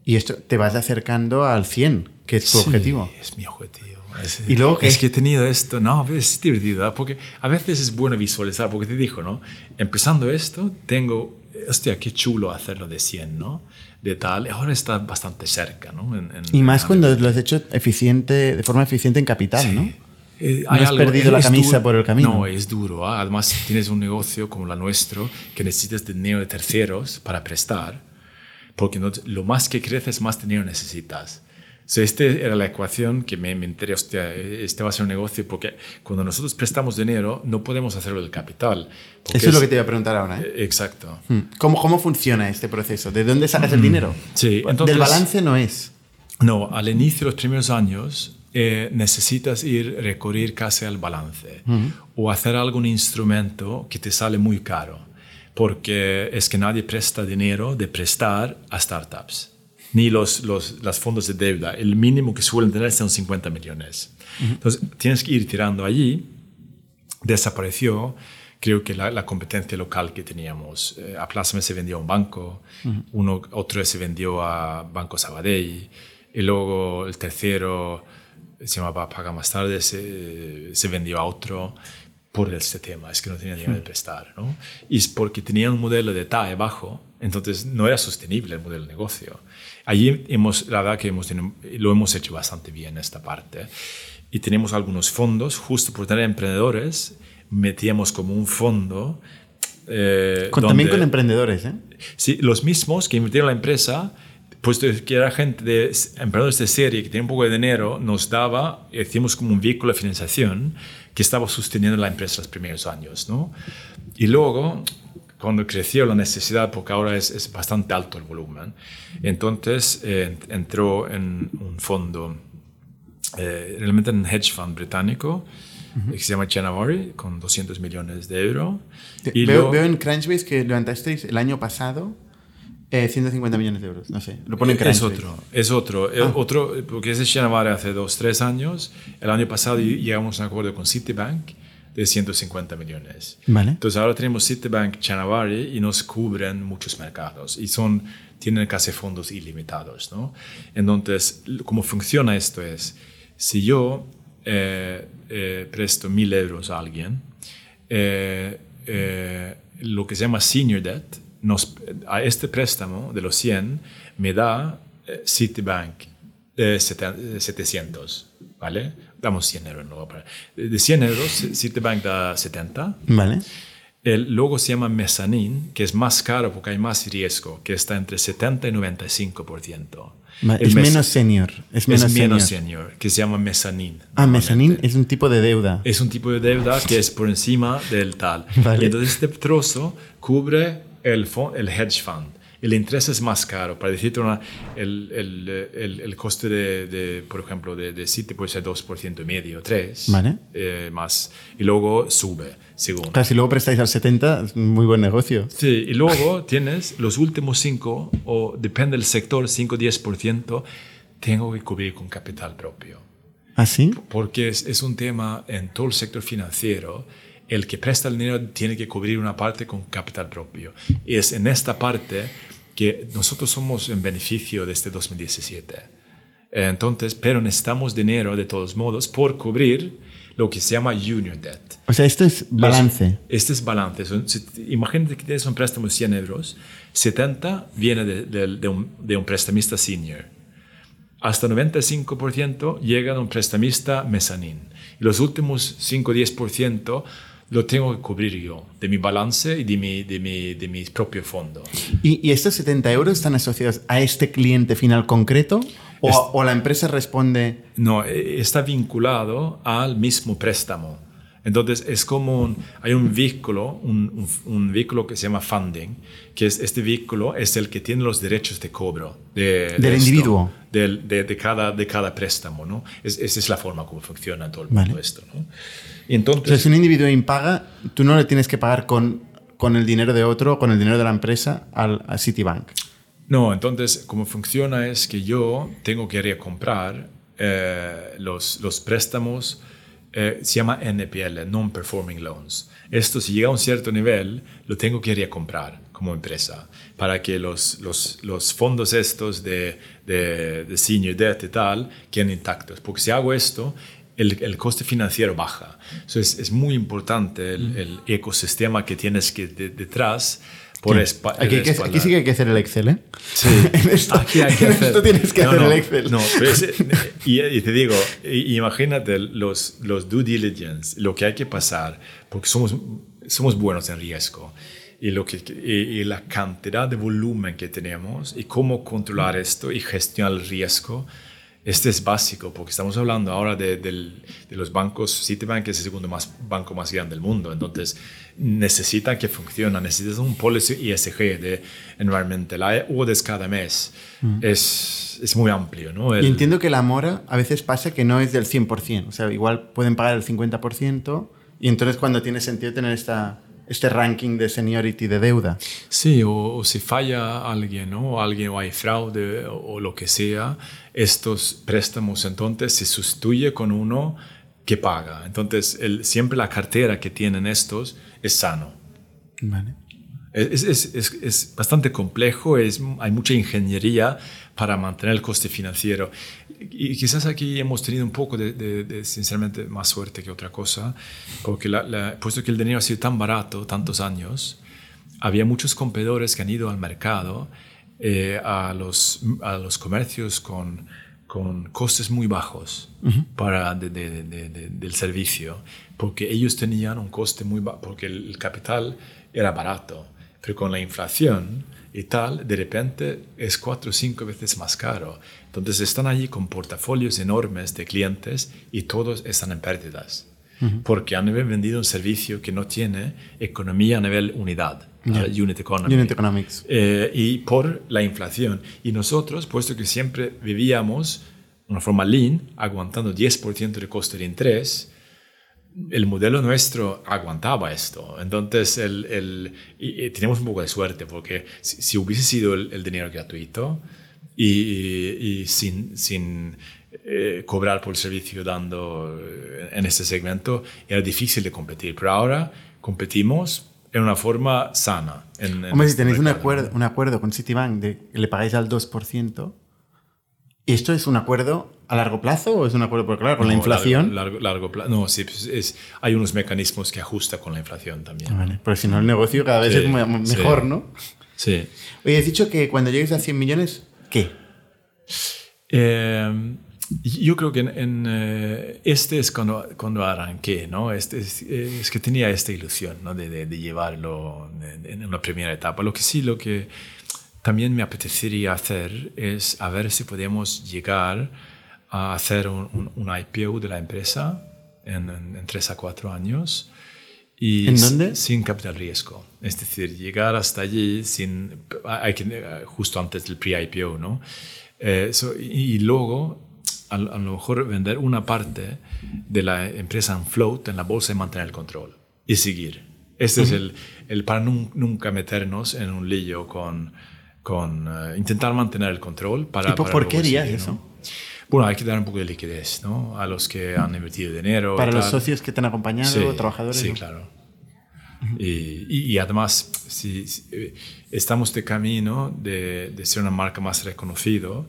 Speaker 1: Y esto te vas acercando al 100, que es tu
Speaker 2: Sí,
Speaker 1: objetivo.
Speaker 2: Es mi objetivo. Es,
Speaker 1: ¿Y luego qué?
Speaker 2: Es que he tenido esto, no, es divertido, ¿eh? porque a veces es bueno visualizar, porque te dijo, ¿no? Empezando esto, tengo, hostia, qué chulo hacerlo de 100, ¿no? De tal, ahora está bastante cerca, ¿no? En- en-
Speaker 1: Y más cuando lo has hecho eficiente, de forma eficiente en capital, ¿no?
Speaker 2: Eh,
Speaker 1: No has perdido la camisa por el camino.
Speaker 2: No, es duro. ¿ah? Además, tienes un negocio como la nuestro que necesitas dinero de terceros para prestar, porque no- lo más que creces, más dinero necesitas. O sea, esta era la ecuación que me, enteré, hostia, este va a ser un negocio, porque cuando nosotros prestamos dinero, no podemos hacerlo del capital.
Speaker 1: Eso es lo que te iba a preguntar ahora. ¿eh?
Speaker 2: eh, Exacto.
Speaker 1: Hmm. ¿Cómo, ¿Cómo funciona este proceso? ¿De dónde sacas el dinero?
Speaker 2: Sí,
Speaker 1: Del
Speaker 2: entonces-
Speaker 1: balance no es.
Speaker 2: No, al inicio de los primeros años eh, necesitas ir recurrir casi al balance o hacer algún instrumento que te sale muy caro, porque es que nadie presta dinero de prestar a startups, ni los, los las fondos de deuda. El mínimo que suelen tener son 50 millones. Entonces, tienes que ir tirando allí. Desapareció, creo que la, la competencia local que teníamos. Eh, a Plásame se vendió a un banco, uno, otro se vendió a Banco Sabadell, y luego el tercero se llamaba Paga Más Tarde, se, se vendió a otro por este tema, es que no tenía dinero de prestar. ¿no? Y es porque tenía un modelo de TAE bajo, entonces no era sostenible el modelo de negocio. Allí hemos, la verdad que hemos, tenido- lo hemos hecho bastante bien esta parte. Y tenemos algunos fondos, justo por tener emprendedores, metíamos como un fondo. eh,
Speaker 1: Con- también
Speaker 2: donde-
Speaker 1: con emprendedores, ¿eh?
Speaker 2: Sí, los mismos que invirtieron en la empresa, puesto que era gente de emprendedores de serie que tenía un poco de dinero, nos daba, hicimos como un vehículo de financiación que estaba sosteniendo la empresa los primeros años, ¿no? Y luego, cuando creció la necesidad, porque ahora es, es bastante alto el volumen, entonces eh, entró en un fondo, eh, realmente en un hedge fund británico, que se llama Chanavari, con 200 millones de euros. Y
Speaker 1: veo, veo en Crunchbase que levantasteis el año pasado eh, 150 millones de euros. No sé, lo pone en
Speaker 2: Es otro, es otro, eh, otro, porque ese Shanavare hace dos, tres años. El año pasado llegamos a un acuerdo con Citibank de 150 millones.
Speaker 1: Vale.
Speaker 2: Entonces ahora tenemos Citibank, Chanavari y nos cubren muchos mercados y son, tienen casi fondos ilimitados, ¿no? Entonces, cómo funciona esto es, si yo eh, eh, presto mil euros a alguien, eh, eh, lo que se llama senior debt, nos, a este préstamo de los 100 me da eh, Citibank eh, seten- 700, ¿vale? Damos 100 euros. ¿no? De 100 euros, Citibank da 70.
Speaker 1: Vale.
Speaker 2: El logo se llama mezzanine, que es más caro porque hay más riesgo, que está entre 70 y 95%.
Speaker 1: Va-
Speaker 2: El
Speaker 1: Es menos senior. Es
Speaker 2: es
Speaker 1: menos,
Speaker 2: menos
Speaker 1: senior.
Speaker 2: senior, que se llama mezzanine.
Speaker 1: Ah, mezzanine es un tipo de deuda.
Speaker 2: Es un tipo de deuda que es por encima del tal.
Speaker 1: Vale.
Speaker 2: Y entonces este trozo cubre el, el hedge fund. El interés es más caro. Para decirte una, el, el, el, el coste de, de, por ejemplo, de, de Citi puede ser 2% y medio, 3
Speaker 1: Vale.
Speaker 2: eh, más. Y luego sube, según.
Speaker 1: Claro, si luego prestáis al 70, es un muy buen negocio.
Speaker 2: Sí, y luego tienes los últimos 5, o depende del sector, 5-10%, tengo que cubrir con capital propio.
Speaker 1: ¿Ah, sí?
Speaker 2: Porque es, es un tema en todo el sector financiero. El que presta el dinero tiene que cubrir una parte con capital propio. Y es en esta parte que nosotros somos en beneficio de este 2017. Entonces, pero necesitamos dinero de todos modos por cubrir lo que se llama junior debt.
Speaker 1: O sea, esto es balance.
Speaker 2: este es balance. imagínate que tienes un préstamo de 100 euros, 70 viene de, de, un, de un prestamista senior. Hasta 95% llega de un prestamista mezanín. Y los últimos 5 10% lo tengo que cubrir yo, de mi balance y de mi, de mi, de mi propio fondo.
Speaker 1: ¿Y, ¿Y, estos 70 euros están asociados a este cliente final concreto? ¿O, ¿O, la empresa responde?
Speaker 2: No, eh, está vinculado al mismo préstamo. Entonces es como un, hay un vehículo, un, un, vehículo que se llama funding, que es este vehículo es el que tiene los derechos de cobro
Speaker 1: de, del individuo,
Speaker 2: de, de, cada, de cada préstamo, ¿no? Es, esa es la forma como funciona todo el mundo esto, ¿no?
Speaker 1: entonces, si un individuo impaga, tú no le tienes que pagar con, con el dinero de otro, con el dinero de la empresa al, a Citibank.
Speaker 2: No, entonces, como funciona es que yo tengo que recomprar eh, los, los préstamos, eh, se llama NPL, Non-Performing Loans. Esto, si llega a un cierto nivel, lo tengo que recomprar como empresa para que los, los, los fondos estos de, de, de, senior debt y tal queden intactos. Porque si hago esto, el, el, coste financiero baja. Entonces es muy importante el, el ecosistema que tienes que detrás. Por
Speaker 1: sí. aquí, aquí, sí que hay que hacer el Excel, ¿eh?
Speaker 2: Sí,
Speaker 1: esto, aquí hay que hacer. Esto tienes que
Speaker 2: no,
Speaker 1: hacer
Speaker 2: no,
Speaker 1: el Excel.
Speaker 2: No, pero es, y, y, te digo, imagínate los, los due diligence, lo que hay que pasar, porque somos, somos buenos en riesgo y, lo que, y, y, la cantidad de volumen que tenemos y cómo controlar esto y gestionar el riesgo este es básico, porque estamos hablando ahora de, de, de, los bancos. Citibank es el segundo más, banco más grande del mundo, entonces necesitan que funcione, necesitan un policy ESG de environmental, audits cada mes. Mm. Es, es, muy amplio, ¿no?
Speaker 1: El, y entiendo que la mora a veces pasa que no es del 100%, o sea, igual pueden pagar el 50%, y entonces cuando tiene sentido tener esta este ranking de seniority de deuda.
Speaker 2: Sí, o, o si falla alguien, ¿no? O alguien o hay fraude o, o, lo que sea, estos préstamos entonces se sustituye con uno que paga. Entonces, el, siempre la cartera que tienen estos es sano.
Speaker 1: Vale.
Speaker 2: Es, es, es, es, bastante complejo, es, hay mucha ingeniería para mantener el coste financiero. Y quizás aquí hemos tenido un poco de, de, de sinceramente, más suerte que otra cosa, porque la, la, puesto que el dinero ha sido tan barato tantos años, había muchos competidores que han ido al mercado eh, a, los, a los comercios con, con costes muy bajos uh -huh. para de, de, de, del servicio, porque ellos tenían un coste muy bajo, porque el, el capital era barato pero con la inflación y tal, de repente es cuatro o cinco veces más caro. Entonces están allí con portafolios enormes de clientes y todos están en pérdidas. Uh -huh. Porque han vendido un servicio que no tiene economía a nivel unidad, yeah. uh, unit, economy,
Speaker 1: unit economics.
Speaker 2: Eh, y por la inflación. Y nosotros, puesto que siempre vivíamos de una forma lean, aguantando 10% de coste de interés, el modelo nuestro aguantaba esto. Entonces, el, el, y, y tenemos un poco de suerte, porque si, si hubiese sido el, el, dinero gratuito y, y sin, sin eh, cobrar por el servicio dando eh, en este segmento, era difícil de competir. Pero ahora competimos en una forma sana. En, en
Speaker 1: Hombre, este si tenéis un acuerdo, un acuerdo con Citibank de que le pagáis al 2%, ¿esto es un acuerdo a largo plazo o es un acuerdo porque claro con no, la inflación
Speaker 2: largo, largo, plazo no sí pues es, hay unos mecanismos que ajusta con la inflación también
Speaker 1: vale. porque si no el negocio cada vez sí, es mejor
Speaker 2: sí.
Speaker 1: no
Speaker 2: sí
Speaker 1: oye has dicho que cuando llegues a 100 millones qué
Speaker 2: eh, yo creo que en, en eh, este es cuando, cuando arranqué, ¿no? Este es, es, que tenía esta ilusión, ¿no? De, de, de llevarlo en una primera etapa. Lo que sí, lo que también me apetecería hacer es a ver si podemos llegar a hacer un, un, un IPO de la empresa en, en, en, tres a cuatro años. Y
Speaker 1: ¿En dónde?
Speaker 2: Sin capital riesgo. Es decir, llegar hasta allí sin, hay que, justo antes del pre-IPO, ¿no? Eh, so, y, y, luego, a, a, lo mejor vender una parte de la empresa en float en la bolsa y mantener el control. Y seguir. Este uh -huh. es el, el para nunca meternos en un lío con, con uh, intentar mantener el control. Para,
Speaker 1: ¿Y por,
Speaker 2: para
Speaker 1: ¿por qué harías eso?
Speaker 2: ¿no? Bueno, hay que dar un poco de liquidez ¿no? a los que han invertido dinero.
Speaker 1: Para los socios que te han acompañado,
Speaker 2: sí,
Speaker 1: trabajadores.
Speaker 2: Sí, ¿no? claro. Y, y, y, además, si, si, estamos de camino de, de, ser una marca más reconocido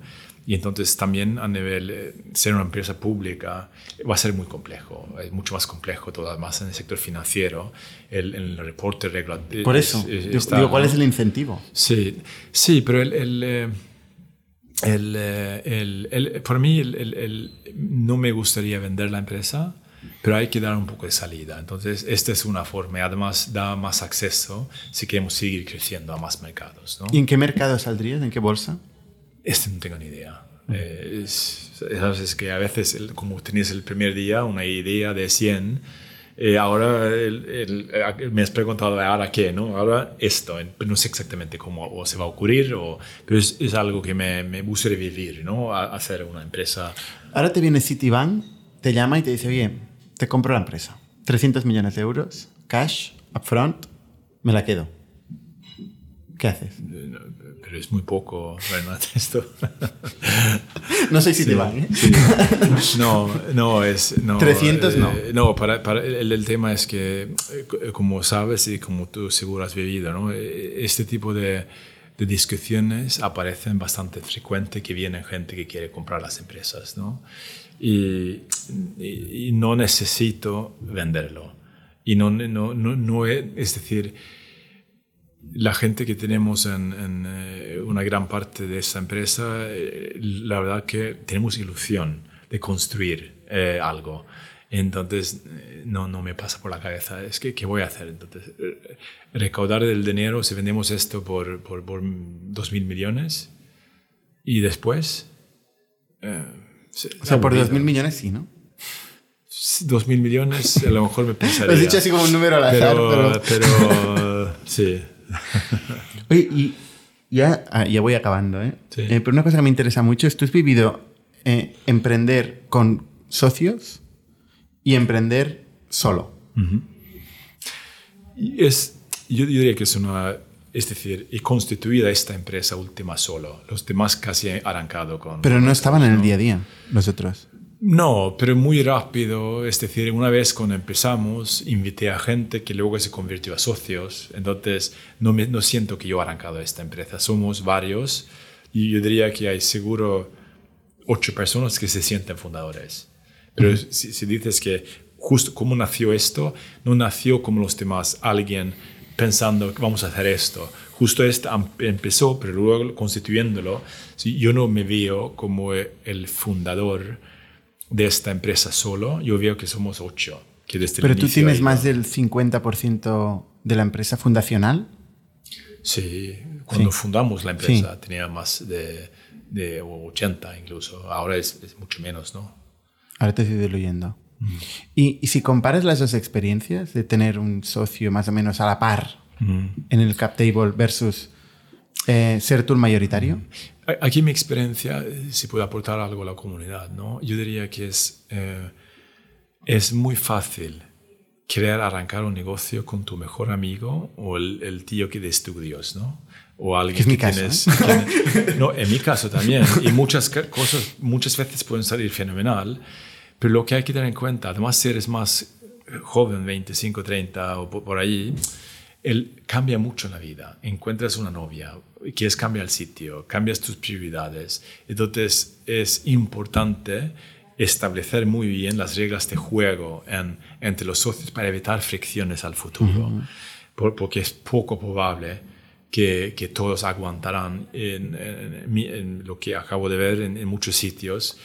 Speaker 2: Y entonces también a nivel eh, ser una empresa pública va a ser muy complejo, es mucho más complejo todo, más en el sector financiero, el, el reporte regulatorio.
Speaker 1: Por eso, yo digo, ¿cuál es el incentivo?
Speaker 2: Sí, sí, pero el, el, eh, el, eh, el, el por mí no me gustaría vender la empresa, pero hay que dar un poco de salida. Entonces, esta es una forma y además da más acceso si queremos seguir creciendo a más mercados. ¿no?
Speaker 1: ¿Y en qué mercado saldrías? ¿En qué bolsa?
Speaker 2: Este no tengo ni idea. Eh, es, es, que a veces, como tenías el primer día una idea de 100, eh, ahora el, me has preguntado ahora qué, ¿no? Ahora esto, no sé exactamente cómo se va a ocurrir, o, pero es, es algo que me, me gustaría vivir, ¿no? A, hacer una empresa.
Speaker 1: Ahora te viene Citibank, te llama y te dice, bien, te compro la empresa. 300 millones de euros, cash, upfront, me la quedo. ¿Qué haces?
Speaker 2: Pero es muy poco, bueno, esto.
Speaker 1: no sé si te van, ¿eh?
Speaker 2: No, no, es... No,
Speaker 1: 300 no.
Speaker 2: Eh, no, para, para el, el, tema es que, eh, como sabes y como tú seguro has vivido, ¿no? este tipo de, de discusiones aparecen bastante frecuente que vienen gente que quiere comprar las empresas, ¿no? Y, y, y no necesito venderlo. Y no, no, no, no es decir la gente que tenemos en, eh, una gran parte de esta empresa, eh, la verdad que tenemos ilusión de construir eh, algo. Entonces, no, no me pasa por la cabeza, es que, ¿qué voy a hacer? Entonces, recaudar el dinero, si vendemos esto por, por, por 2 mil millones, y después...
Speaker 1: o sea, por 2 mil millones sí, ¿no?
Speaker 2: 2 mil millones, a lo mejor me pensaría.
Speaker 1: Lo has dicho así como un número al azar,
Speaker 2: pero... pero sí.
Speaker 1: Oye, y ya, ah, ya voy acabando, ¿eh? ¿eh? Pero una cosa que me interesa mucho es, tú has vivido eh, emprender con socios y emprender solo.
Speaker 2: y es, yo, diría que es una... Es decir, y constituida esta empresa última solo. Los demás casi han arrancado con...
Speaker 1: Pero no estaban en el día a día, los otros.
Speaker 2: No, pero muy rápido. Es decir, una vez cuando empezamos, invité a gente que luego se convirtió a socios. Entonces, no, me, no siento que yo he arrancado esta empresa. Somos varios y yo diría que hay seguro ocho personas que se sienten fundadores. Pero si, si, dices que justo cómo nació esto, no nació como los demás, alguien pensando que vamos a hacer esto. Justo esto empezó, pero luego constituyéndolo, yo no me veo como el fundador de esta empresa solo, yo veo que somos ocho. Que desde
Speaker 1: ¿Pero tú tienes más del 50% de la empresa fundacional?
Speaker 2: Sí, cuando fundamos la empresa tenía más de, de, 80 incluso. Ahora es, mucho menos, ¿no?
Speaker 1: Ahora te estoy diluyendo. Mm. Y, y, si comparas las dos experiencias de tener un socio más o menos a la par mm. en el cap table versus eh, ser tú el mayoritario? Mm.
Speaker 2: Aquí mi experiencia, eh, si puedo aportar algo a la comunidad, ¿no? yo diría que es, eh, es muy fácil querer arrancar un negocio con tu mejor amigo o el, tío que de estudios, ¿no? O alguien
Speaker 1: es
Speaker 2: que
Speaker 1: mi caso,
Speaker 2: tienes... no, en mi caso también. Y muchas cosas muchas veces pueden salir fenomenal, pero lo que hay que tener en cuenta, además si eres más joven, 25, 30 o por ahí, él cambia mucho la vida. Encuentras una novia, quieres cambiar el sitio, cambias tus prioridades. Entonces es importante establecer muy bien las reglas de juego entre los socios para evitar fricciones al futuro, porque es poco probable que, que todos aguantarán en, lo que acabo de ver en, muchos sitios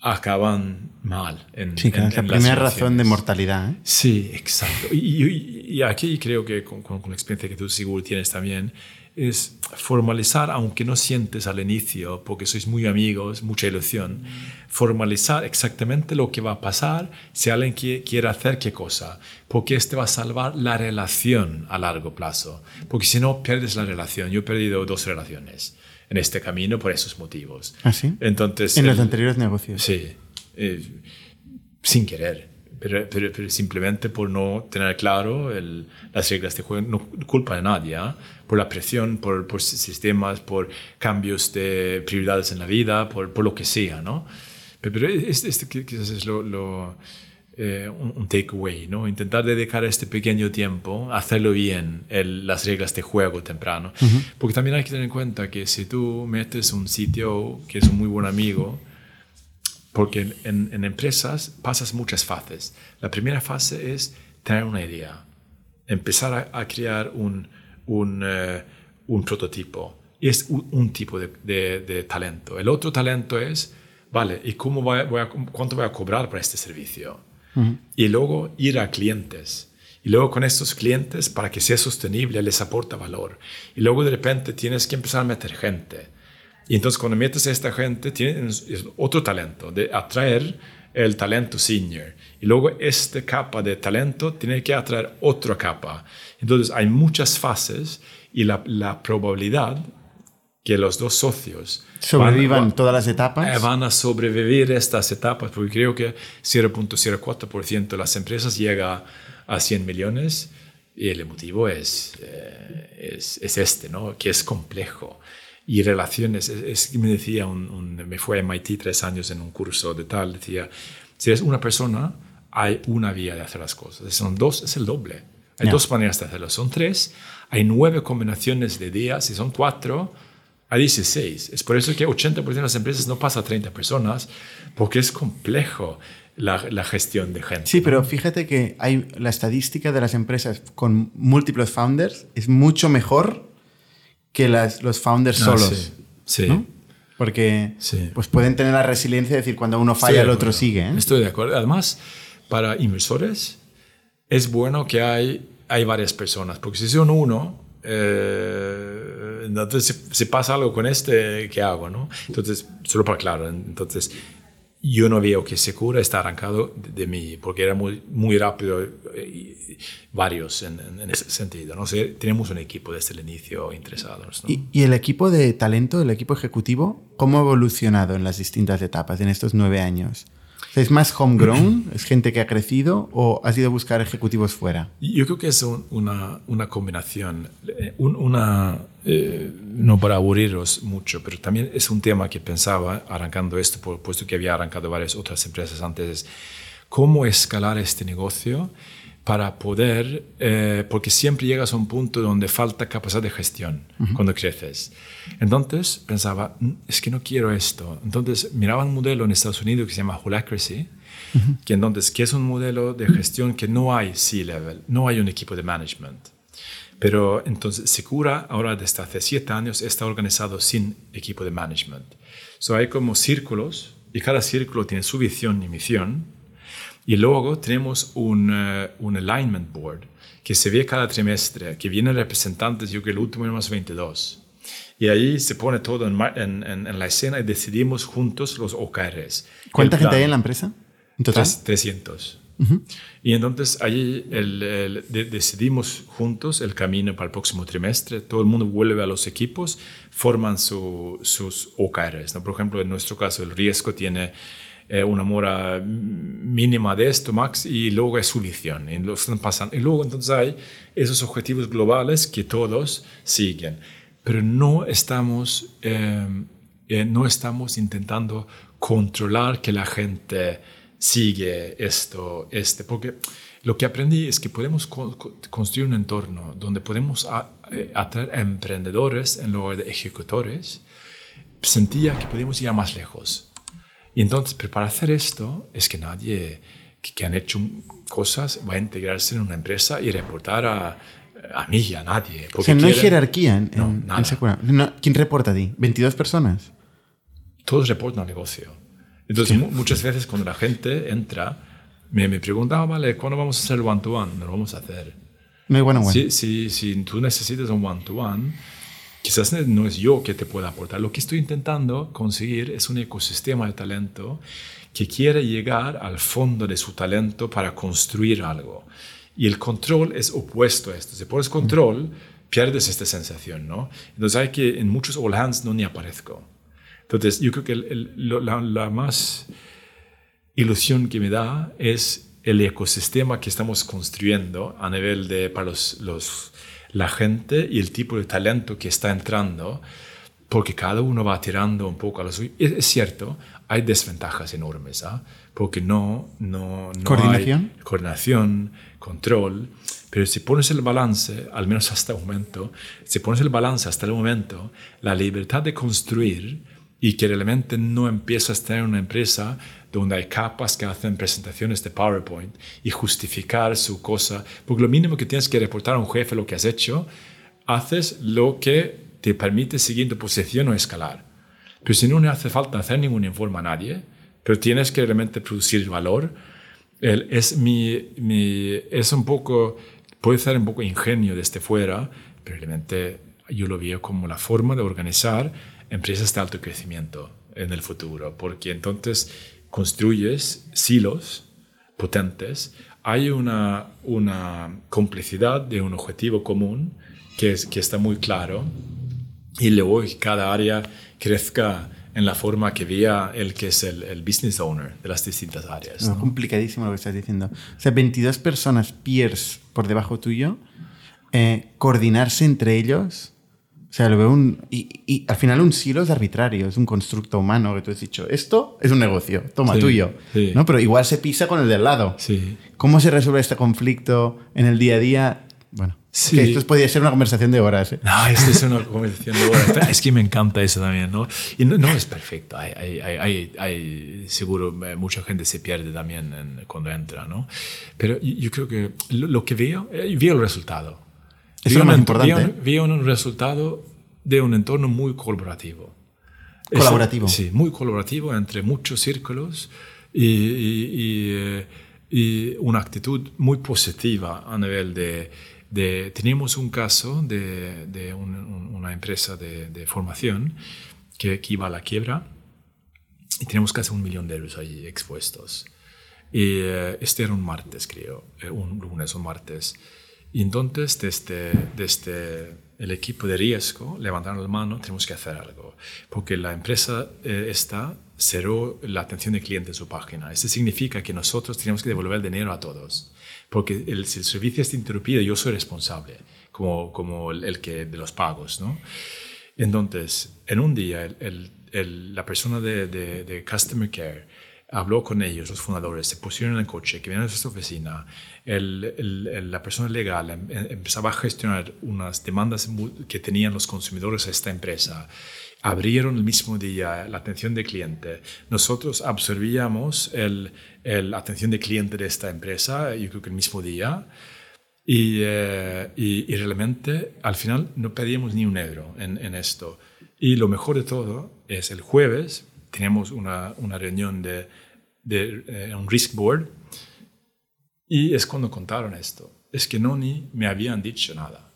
Speaker 2: acaban mal. En,
Speaker 1: sí, la primera razón de mortalidad. ¿eh?
Speaker 2: Sí, exacto. Y, y, aquí creo que con, con, la experiencia que tú seguro tienes también, es formalizar, aunque no sientes al inicio, porque sois muy amigos, mucha ilusión, formalizar exactamente lo que va a pasar si alguien quiere hacer qué cosa, porque este va a salvar la relación a largo plazo, porque si no pierdes la relación. Yo he perdido dos relaciones en este camino por esos motivos.
Speaker 1: ¿Ah, sí?
Speaker 2: Entonces,
Speaker 1: en los anteriores negocios.
Speaker 2: Sí, eh, sin querer pero, pero, simplemente por no tener claro el, las reglas de juego, no culpa de nadie, ¿eh? por la presión, por, por, sistemas, por cambios de prioridades en la vida, por, por lo que sea, ¿no? Pero, este, este quizás es lo, lo eh, un, un takeaway, ¿no? Intentar dedicar este pequeño tiempo, hacerlo bien, el- las reglas de juego temprano. Porque también hay que tener en cuenta que si tú metes un sitio que es un muy buen amigo, porque en, en empresas pasas muchas fases. La primera fase es tener una idea, empezar a, a crear un, un, eh, un prototipo. Y es un, un tipo de, de- de talento. El otro talento es, vale, ¿y cómo voy a- voy a- cuánto voy a cobrar por este servicio? Y luego ir a clientes. Y luego con estos clientes, para que sea sostenible, les aporta valor. Y luego de repente tienes que empezar a meter gente. Y entonces cuando metes a esta gente, tienes es otro talento, de atraer el talento senior. Y luego esta capa de talento tiene que atraer otra capa. Entonces hay muchas fases y la, la probabilidad que los dos socios
Speaker 1: Sobrevivan
Speaker 2: van-
Speaker 1: todas las etapas.
Speaker 2: eh, van a sobrevivir estas etapas, porque creo que 0.04% de las empresas llega a 100 millones y el motivo es, eh, es, es este, ¿no? que es complejo. Y relaciones, es, es- me decía, un, un- me fue a MIT tres años en un curso de tal, decía, si eres una persona, hay una vía de hacer las cosas. Son dos, es el doble. Hay dos maneras de hacerlo. Son tres, hay nueve combinaciones de días, si son cuatro, a 16. Es por eso que 80% de las empresas no pasa a 30 personas, porque es complejo la, la gestión de gente.
Speaker 1: Sí, pero fíjate que hay la estadística de las empresas con múltiples founders es mucho mejor que las, los founders
Speaker 2: Ah,
Speaker 1: solos.
Speaker 2: sí, sí.
Speaker 1: ¿no? Porque
Speaker 2: Sí.
Speaker 1: pues pueden tener la resiliencia de decir cuando uno falla el otro sigue. ¿eh?
Speaker 2: Estoy de acuerdo. Además, para inversores es bueno que hay, hay varias personas, porque si son uno, eh, entonces si, si pasa algo con este, ¿qué hago? No? Entonces, solo para claro, entonces yo no veo que Secura está arrancado de, de mí, porque era muy, muy rápido, eh, varios en- en ese sentido. ¿no? O sea, tenemos un equipo desde el inicio interesados. ¿no?
Speaker 1: ¿Y, y el equipo de talento, el equipo ejecutivo, cómo ha evolucionado en las distintas etapas en estos nueve años? ¿Es más homegrown? ¿Es gente que ha crecido? ¿O has ido a buscar ejecutivos fuera?
Speaker 2: Yo creo que es un- una, una combinación, eh, un- una, eh, no para aburriros mucho, pero también es un tema que pensaba arrancando esto, puesto que había arrancado varias otras empresas antes, es cómo escalar este negocio para poder, eh, porque siempre llegas a un punto donde falta capacidad de gestión cuando creces. Entonces pensaba, "Mm, es que no quiero esto. Entonces miraba un modelo en Estados Unidos que se llama Holacracy, que entonces que es un modelo de gestión que no hay C-level, no hay un equipo de management. Pero entonces Secura ahora desde hace siete años está organizado sin equipo de management. So hay como círculos y cada círculo tiene su visión y misión. Y luego tenemos un, eh, un alignment board que se ve cada trimestre, que vienen representantes, yo creo que el último era más 22. Y ahí se pone todo en, en- en- en la escena y decidimos juntos los OKRs.
Speaker 1: ¿Cuánta gente hay en la empresa? ¿En total?
Speaker 2: Tres- 300. Y entonces allí el- el- de- decidimos juntos el camino para el próximo trimestre. Todo el mundo vuelve a los equipos, forman su- sus OKRs. ¿no? Por ejemplo, en nuestro caso, el riesgo tiene una mora mínima de esto, max, y luego es su visión. Y, lo están pasando. y luego entonces hay esos objetivos globales que todos siguen. Pero no estamos, eh, eh, no estamos intentando controlar que la gente sigue esto, este, porque lo que aprendí es que podemos co- co- construir un entorno donde podemos eh, atraer emprendedores en lugar de ejecutores. Sentía que podíamos ir más lejos. Y entonces, pero para hacer esto, es que nadie que, que han hecho cosas va a integrarse en una empresa y reportar a, a mí y a nadie.
Speaker 1: O sea, no hay jerarquía en,
Speaker 2: No,
Speaker 1: en-
Speaker 2: nada.
Speaker 1: en. No, ¿Quién reporta a ti? ¿22 personas?
Speaker 2: todos reportan al negocio. Entonces, mu- muchas veces cuando la gente entra, me, me pregunta, ah, vale, ¿cuándo vamos a hacer el one-to-one? No lo vamos a hacer.
Speaker 1: No hay one on one.
Speaker 2: Si, si, si tú necesitas un one-to-one, quizás no es yo que te pueda aportar. Lo que estoy intentando conseguir es un ecosistema de talento que quiere llegar al fondo de su talento para construir algo. Y el control es opuesto a esto. Si pones control, pierdes esta sensación, ¿no? Entonces hay que, en muchos all hands no ni aparezco. Entonces yo creo que el- el- lo- la, la más ilusión que me da es el ecosistema que estamos construyendo a nivel de para los, los- la gente y el tipo de talento que está entrando, porque cada uno va tirando un poco a lo suyo. Es, cierto, hay desventajas enormes, ¿ah? porque no, no, no
Speaker 1: ¿Coordinación?
Speaker 2: hay coordinación, control, pero si pones el balance, al menos hasta el momento, si pones el balance hasta el momento, la libertad de construir y que realmente no empiezas a tener una empresa donde hay capas que hacen presentaciones de PowerPoint y justificar su cosa, porque lo mínimo que tienes que reportar a un jefe lo que has hecho, haces lo que te permite seguir tu posición o escalar. Pero si no, no hace falta hacer ningún informe a nadie, pero tienes que realmente producir valor. Es, es un poco, puede ser un poco ingenio desde fuera, pero realmente yo lo veo como la forma de organizar empresas de alto crecimiento en el futuro, porque entonces construyes silos potentes, hay una, una complicidad de un objetivo común que, es, que está muy claro y luego cada área crezca en la forma que vea el que es el, el business owner de las distintas áreas.
Speaker 1: No,
Speaker 2: ¿no?
Speaker 1: complicadísimo lo que estás diciendo. O sea, 22 personas peers por debajo tuyo, eh, coordinarse entre ellos. O sea, lo veo un. Y, y, al final un silo es arbitrario, es un constructo humano que tú has dicho. Esto es un negocio, toma,
Speaker 2: Sí,
Speaker 1: tuyo.
Speaker 2: sí.
Speaker 1: ¿no? Pero igual se pisa con el del lado.
Speaker 2: Sí.
Speaker 1: ¿Cómo se resuelve este conflicto en el día a día? Bueno,
Speaker 2: Sí.
Speaker 1: que esto podría ser una conversación de horas. ¿eh?
Speaker 2: No, esto es una conversación de horas. Pero Es que me encanta eso también, ¿no? Y no, no es perfecto. Hay, hay, hay, hay- seguro eh, mucha gente se pierde también en- cuando entra, ¿no? Pero yo, yo creo que lo, lo que veo, eh, veo el resultado.
Speaker 1: Eso es lo más
Speaker 2: un-
Speaker 1: importante,
Speaker 2: Veo,
Speaker 1: ¿eh?
Speaker 2: veo un resultado de un entorno muy colaborativo.
Speaker 1: Colaborativo.
Speaker 2: sí, muy colaborativo entre muchos círculos y, y- y, eh, y una actitud muy positiva a nivel de... de teníamos un caso de, de un- un- una empresa de, de formación que, que iba a la quiebra y teníamos casi un millón de euros ahí expuestos. Y eh, este era un martes, creo, un lunes o martes. Y entonces, desde, desde el equipo de riesgo, levantaron la mano, tenemos que hacer algo. Porque la empresa eh, esta cerró la atención del cliente en su página. Eso significa que nosotros tenemos que devolver el dinero a todos. Porque si el servicio está interrumpido, yo soy responsable, como, como el, que de los pagos, ¿no? Entonces, en un día, la persona de, de- de Customer Care habló con ellos, los fundadores, se pusieron en el coche, que vienen a nuestra oficina. El- el- la persona legal em- em- empezaba a gestionar unas demandas que tenían los consumidores a esta empresa. Abrieron el mismo día la atención de cliente. Nosotros absorbíamos el atención de cliente de esta empresa, yo creo que el mismo día. Y, eh, y- y realmente al final no pedíamos ni un euro en, en esto. Y lo mejor de todo es el jueves tenemos una, una reunión de, de eh, un risk board y es cuando contaron esto. Es que no ni me habían dicho nada.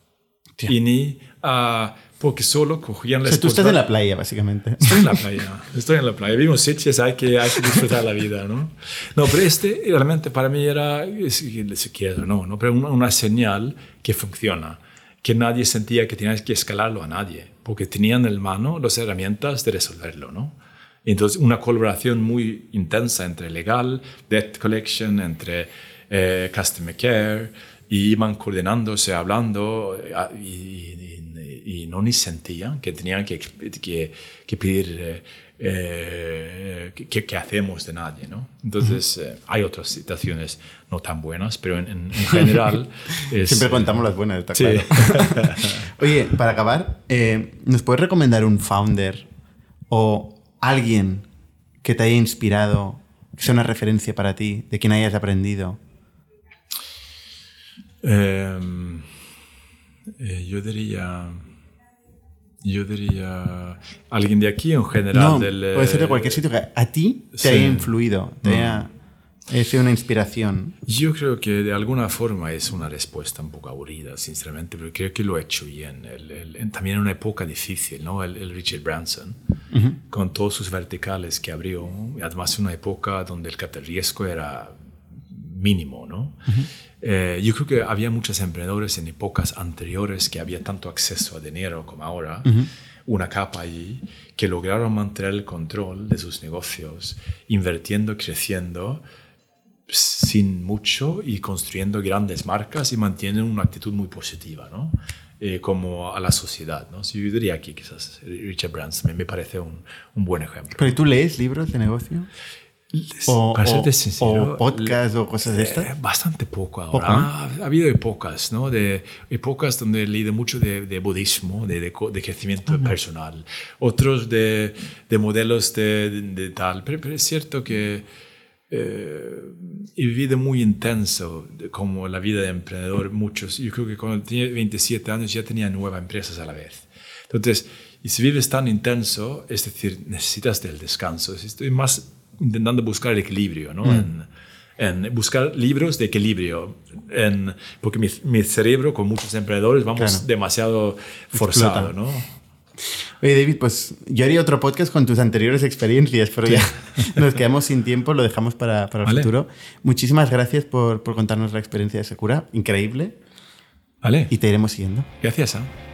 Speaker 1: Tía.
Speaker 2: Y ni ah, porque solo cogían
Speaker 1: O
Speaker 2: la
Speaker 1: sea, tú estás en la playa, básicamente.
Speaker 2: Estoy en la playa, estoy en la playa. Vimos sitios, hay que, hay que disfrutar la vida, ¿no? No, pero este realmente para mí era, si si quieres o no, ¿no? Pero una, una señal que funciona, que nadie sentía que tenías que escalarlo a nadie, porque tenían en mano las herramientas de resolverlo, ¿no? Entonces, una colaboración muy intensa entre legal, debt collection, entre eh, customer care, y iban coordinándose, hablando, eh, y, y- y no ni sentían que tenían que, que, que pedir eh, eh, qué qué hacemos de nadie, ¿no? Entonces, eh, hay otras situaciones no tan buenas, pero en, en- en general... es,
Speaker 1: Siempre
Speaker 2: eh,
Speaker 1: contamos las buenas, está
Speaker 2: Sí.
Speaker 1: claro. Oye, para acabar, eh, ¿nos puedes recomendar un founder o alguien que te haya inspirado, que sea una referencia para ti, de quien hayas aprendido?
Speaker 2: Eh, eh, yo diría. Yo diría. Alguien de aquí en general.
Speaker 1: No,
Speaker 2: del,
Speaker 1: puede ser de
Speaker 2: eh,
Speaker 1: cualquier sitio que a ti te
Speaker 2: sí.
Speaker 1: haya influido, te haya, haya sido una inspiración.
Speaker 2: Yo creo que de alguna forma es una respuesta un poco aburrida, sinceramente, pero creo que lo he hecho bien. El- el- también en una época difícil, ¿no? El, el Richard Branson, con todos sus verticales que abrió, y además en una época donde el capital riesgo era mínimo, ¿no? Eh, yo creo que había muchos emprendedores en épocas anteriores que había tanto acceso a dinero como ahora, una capa allí, que lograron mantener el control de sus negocios, invirtiendo, creciendo, sin mucho y construyendo grandes marcas y manteniendo una actitud muy positiva, ¿no? eh, como a la sociedad. ¿no? Sí, yo diría que quizás Richard Branson me parece un, un buen ejemplo.
Speaker 1: ¿Pero tú lees libros de negocio?
Speaker 2: O, para serte sincero,
Speaker 1: o podcast o cosas de estas.
Speaker 2: Bastante poco ahora. Ha, ha, habido épocas, ¿no? De, épocas donde he leído mucho de, de budismo, de, de, de crecimiento personal, otros de, de modelos de, tal. Pero, pero, es cierto que eh, he vivido muy intenso como la vida de emprendedor. Muchos, yo creo que cuando tenía 27 años ya tenía nueve empresas a la vez. Entonces, y si vives tan intenso, es decir, necesitas del descanso. Estoy más intentando buscar el equilibrio, ¿no? Mm. En, en, buscar libros de equilibrio, en, porque mi, mi, cerebro con muchos emprendedores vamos claro. demasiado forzado, ¿no?
Speaker 1: Oye, David, pues yo haría otro podcast con tus anteriores experiencias, pero ya nos quedamos sin tiempo, lo dejamos para, para el vale. futuro. Muchísimas gracias por, por, contarnos la experiencia de Secura, increíble.
Speaker 2: Vale.
Speaker 1: Y te iremos siguiendo.
Speaker 2: Gracias. ¿eh?